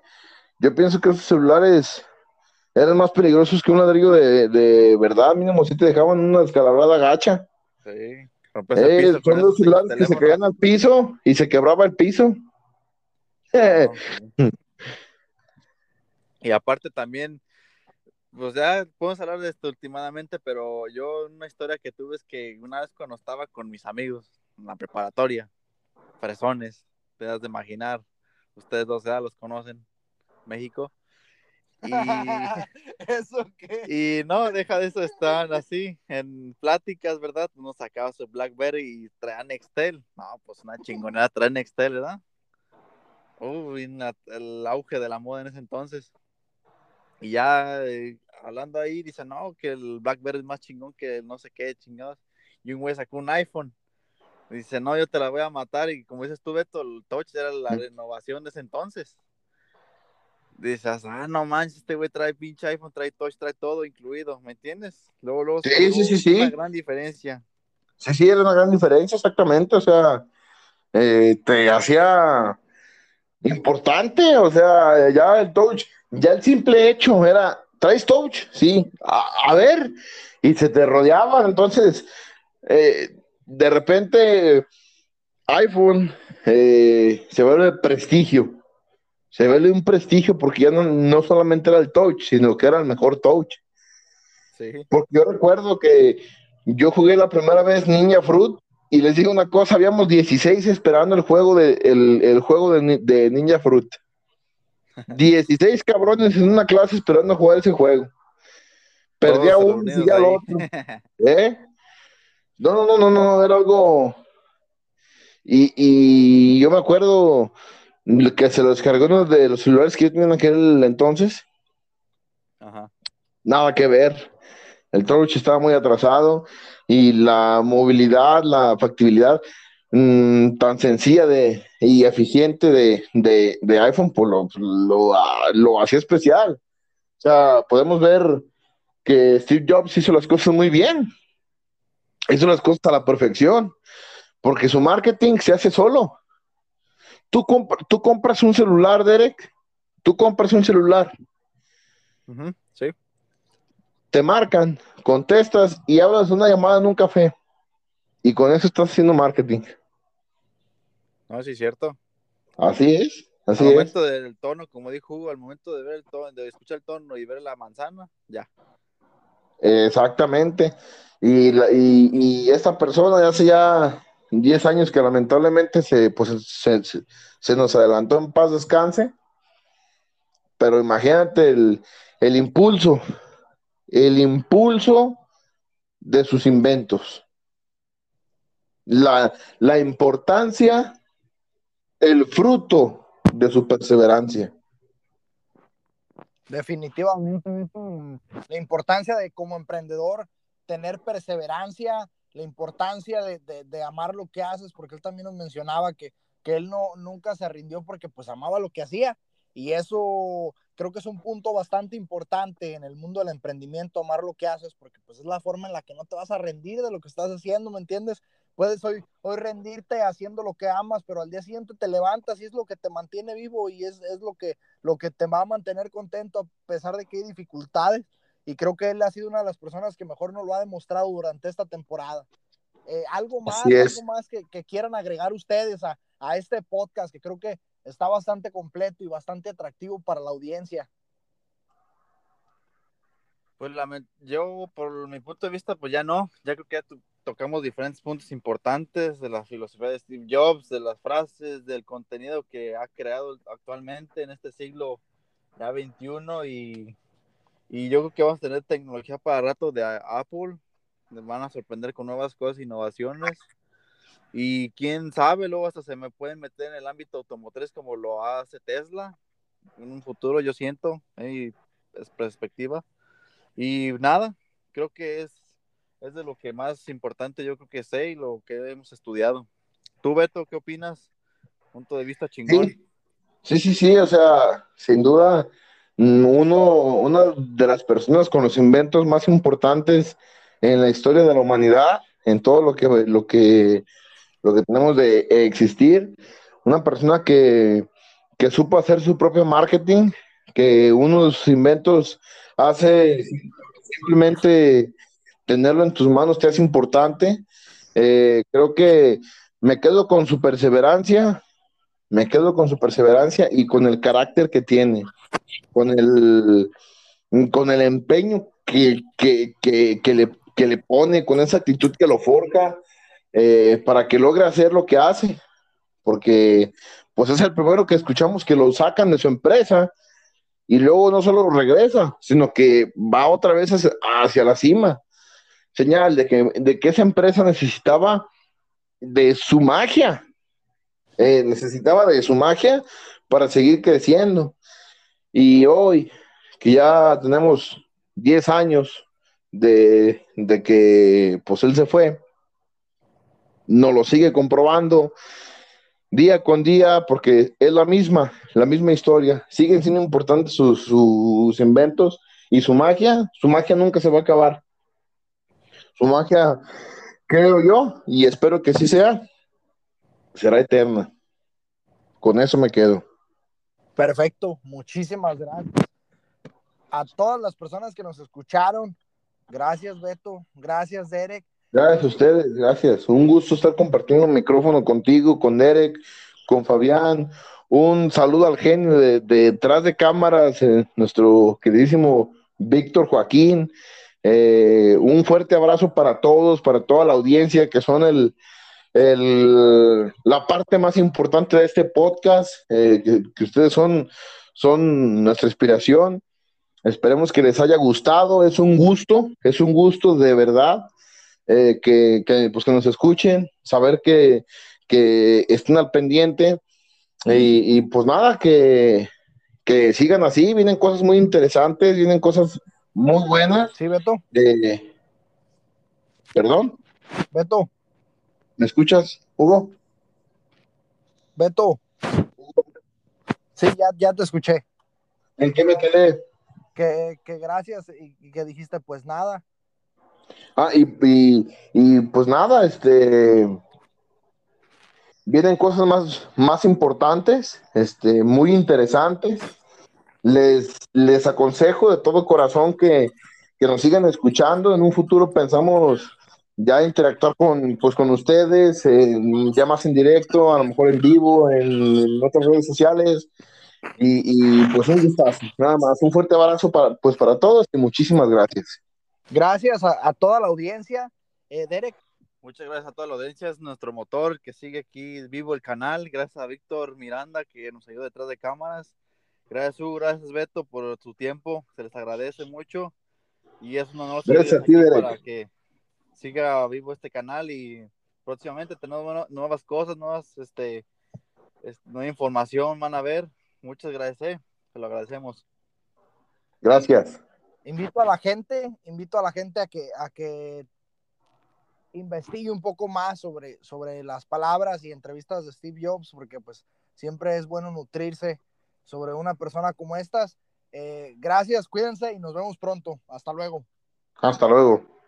yo pienso que esos celulares eran más peligrosos que un ladrillo de, de verdad, mínimo si te dejaban una descalabrada gacha. Sí, eh, son los celulares que se caían al piso y se quebraba el piso. [laughs] Y aparte también, pues ya podemos hablar de esto últimamente, pero yo una historia que tuve es que una vez cuando estaba con mis amigos en la preparatoria, fresones, te das de imaginar, ustedes dos ya los conocen, México. Y, [laughs] ¿Eso qué? y no, deja de eso, estaban así en pláticas, ¿verdad? Uno sacaba su Blackberry y traía Nextel. No, pues una chingonera trae Nextel, ¿verdad? Uh, el auge de la moda en ese entonces. Y ya eh, hablando ahí, dice, no, que el BlackBerry es más chingón que el no sé qué, chingados. Y un güey sacó un iPhone. Dice, no, yo te la voy a matar. Y como dices tú, Beto, el Touch era la renovación de ese entonces. Dices, ah, no manches, este güey trae pinche iPhone, trae Touch, trae todo incluido, ¿me entiendes? Luego, luego Sí, sí, sí. una gran diferencia. Sí, sí, era una gran diferencia, exactamente. O sea, eh, te hacía importante, o sea, ya el touch, ya el simple hecho era, ¿traes touch? Sí, a, a ver, y se te rodeaban, entonces, eh, de repente, iPhone eh, se vuelve prestigio, se vuelve un prestigio porque ya no, no solamente era el touch, sino que era el mejor touch. Sí. Porque yo recuerdo que yo jugué la primera vez Ninja Fruit y les digo una cosa, habíamos 16 esperando el juego de, el, el juego de, Ni- de Ninja Fruit. [laughs] 16 cabrones en una clase esperando jugar ese juego. Perdía Todos uno y al otro. [laughs] ¿Eh? No, no, no, no, no, era algo. Y, y yo me acuerdo que se lo descargó uno de los celulares que yo tenía en aquel entonces. Ajá. Nada que ver. El touch estaba muy atrasado y la movilidad, la factibilidad mm, tan sencilla de, y eficiente de, de- iPhone, pues lo, lo, ah, lo hacía especial. O sea, podemos ver que Steve Jobs hizo las cosas muy bien. Hizo las cosas a la perfección, porque su marketing se hace solo. Tú, tú compras un celular, Derek, tú compras un celular, Sí. Te marcan, contestas y hablas una llamada en un café. Y con eso estás haciendo marketing. No, sí, cierto. Así es, así al es. momento del tono, como dijo Hugo, al momento de ver el tono, de escuchar el tono y ver la manzana, ya. Exactamente. Y, la- y, y esta persona ya hace ya 10 años que lamentablemente se, pues, se, se- se nos adelantó en paz descanse. Pero imagínate el, el impulso, el impulso de sus inventos. La, la importancia, el fruto de su perseverancia. Definitivamente, la importancia de como emprendedor tener perseverancia, la importancia de, de- de amar lo que haces, porque él también nos mencionaba que, que él no, nunca se rindió porque pues amaba lo que hacía y eso creo que es un punto bastante importante en el mundo del emprendimiento, amar lo que haces, porque pues es la forma en la que no te vas a rendir de lo que estás haciendo, ¿me entiendes? Puedes hoy, hoy rendirte haciendo lo que amas, pero al día siguiente te levantas y es lo que te mantiene vivo y es, es lo, que, lo que te va a mantener contento a pesar de que hay dificultades. Y creo que él ha sido una de las personas que mejor nos lo ha demostrado durante esta temporada. Eh, algo más, algo más que, que quieran agregar ustedes a, a este podcast, que creo que está bastante completo y bastante atractivo para la audiencia. Pues lamen- yo, por mi punto de vista, pues ya no. Ya creo que ya to- tocamos diferentes puntos importantes de la filosofía de Steve Jobs, de las frases, del contenido que ha creado actualmente en este siglo ya 21 y, y yo creo que vamos a tener tecnología para rato de Apple. Nos van a sorprender con nuevas cosas, innovaciones. Y quién sabe, luego hasta se me pueden meter en el ámbito automotriz como lo hace Tesla. En un futuro, yo siento, ahí es perspectiva. Y nada, creo que es, es de lo que más importante yo creo que sé y lo que hemos estudiado. ¿Tú, Beto, qué opinas? Punto de vista chingón. Sí, sí, sí, sí, o sea, sin duda, mm, uno, una de las personas con los inventos más importantes en la historia de la humanidad, en todo lo que, lo que, lo que tenemos de existir, una persona que, que supo hacer su propio marketing, que unos inventos hace simplemente tenerlo en tus manos te hace importante. Eh, creo que me quedo con su perseverancia, me quedo con su perseverancia y con el carácter que tiene, con el, con el empeño que, que, que, que le, le pone, con esa actitud que lo forja eh, para que logre hacer lo que hace, porque pues es el primero que escuchamos que lo sacan de su empresa y luego no solo regresa, sino que va otra vez hacia, la cima. Señal de que, de que esa empresa necesitaba de su magia, eh, necesitaba de su magia para seguir creciendo. Y hoy, que ya tenemos 10 años de, de que pues él se fue, nos lo sigue comprobando día con día porque es la misma, la misma historia. Siguen siendo importantes sus, inventos y su magia, su magia nunca se va a acabar. Su magia, creo yo, y espero que sí sea, será eterna. Con eso me quedo. Perfecto, muchísimas gracias. A todas las personas que nos escucharon, gracias Beto, gracias Derek. Gracias a ustedes, gracias. Un gusto estar compartiendo el micrófono contigo, con Derek, con Fabián. Un saludo al genio de, detrás de cámaras, eh, nuestro queridísimo Víctor Joaquín. Eh, un fuerte abrazo para todos, para toda la audiencia que son el, la parte más importante de este podcast, eh, que, que, ustedes son, son nuestra inspiración. Esperemos que les haya gustado, es un gusto, es un gusto de verdad eh, que, que, pues que nos escuchen, saber que, que estén al pendiente y, y pues nada, que, que, sigan así, vienen cosas muy interesantes, vienen cosas muy buenas. Sí, Beto. Eh, Perdón. Beto. ¿Me escuchas, Hugo? Beto. Sí, ya, ya te escuché. ¿En qué me quedé? Que, que gracias y, y que dijiste, pues nada, Ah, y, y, pues nada, este vienen cosas más, más importantes, este, muy interesantes. Les, les aconsejo de todo corazón que, que nos sigan escuchando. En un futuro pensamos ya interactuar con, pues, con ustedes, ya más en directo, a lo mejor en vivo, en, otras redes sociales. Y, y, pues un gustazo, nada más. Un fuerte abrazo para, pues, para todos y muchísimas gracias. Gracias a, a toda la audiencia. Eh, Derek. Muchas gracias a toda la audiencia, es nuestro motor que sigue aquí vivo el canal. Gracias a Víctor Miranda que nos ayudó detrás de cámaras. Gracias, Hugo, gracias, Beto, por su tiempo. Se les agradece mucho. Y es un honor gracias a ti, Derek. para que siga vivo este canal y próximamente tenemos nuevas cosas, nuevas, este, nueva información van a ver. Muchas gracias, eh. se lo agradecemos. Gracias invito a la gente, invito a la gente a que, a que investigue un poco más sobre, sobre las palabras y entrevistas de Steve Jobs, porque pues siempre es bueno nutrirse sobre una persona como estas. Eh, gracias, cuídense y nos vemos pronto. Hasta luego. Hasta luego.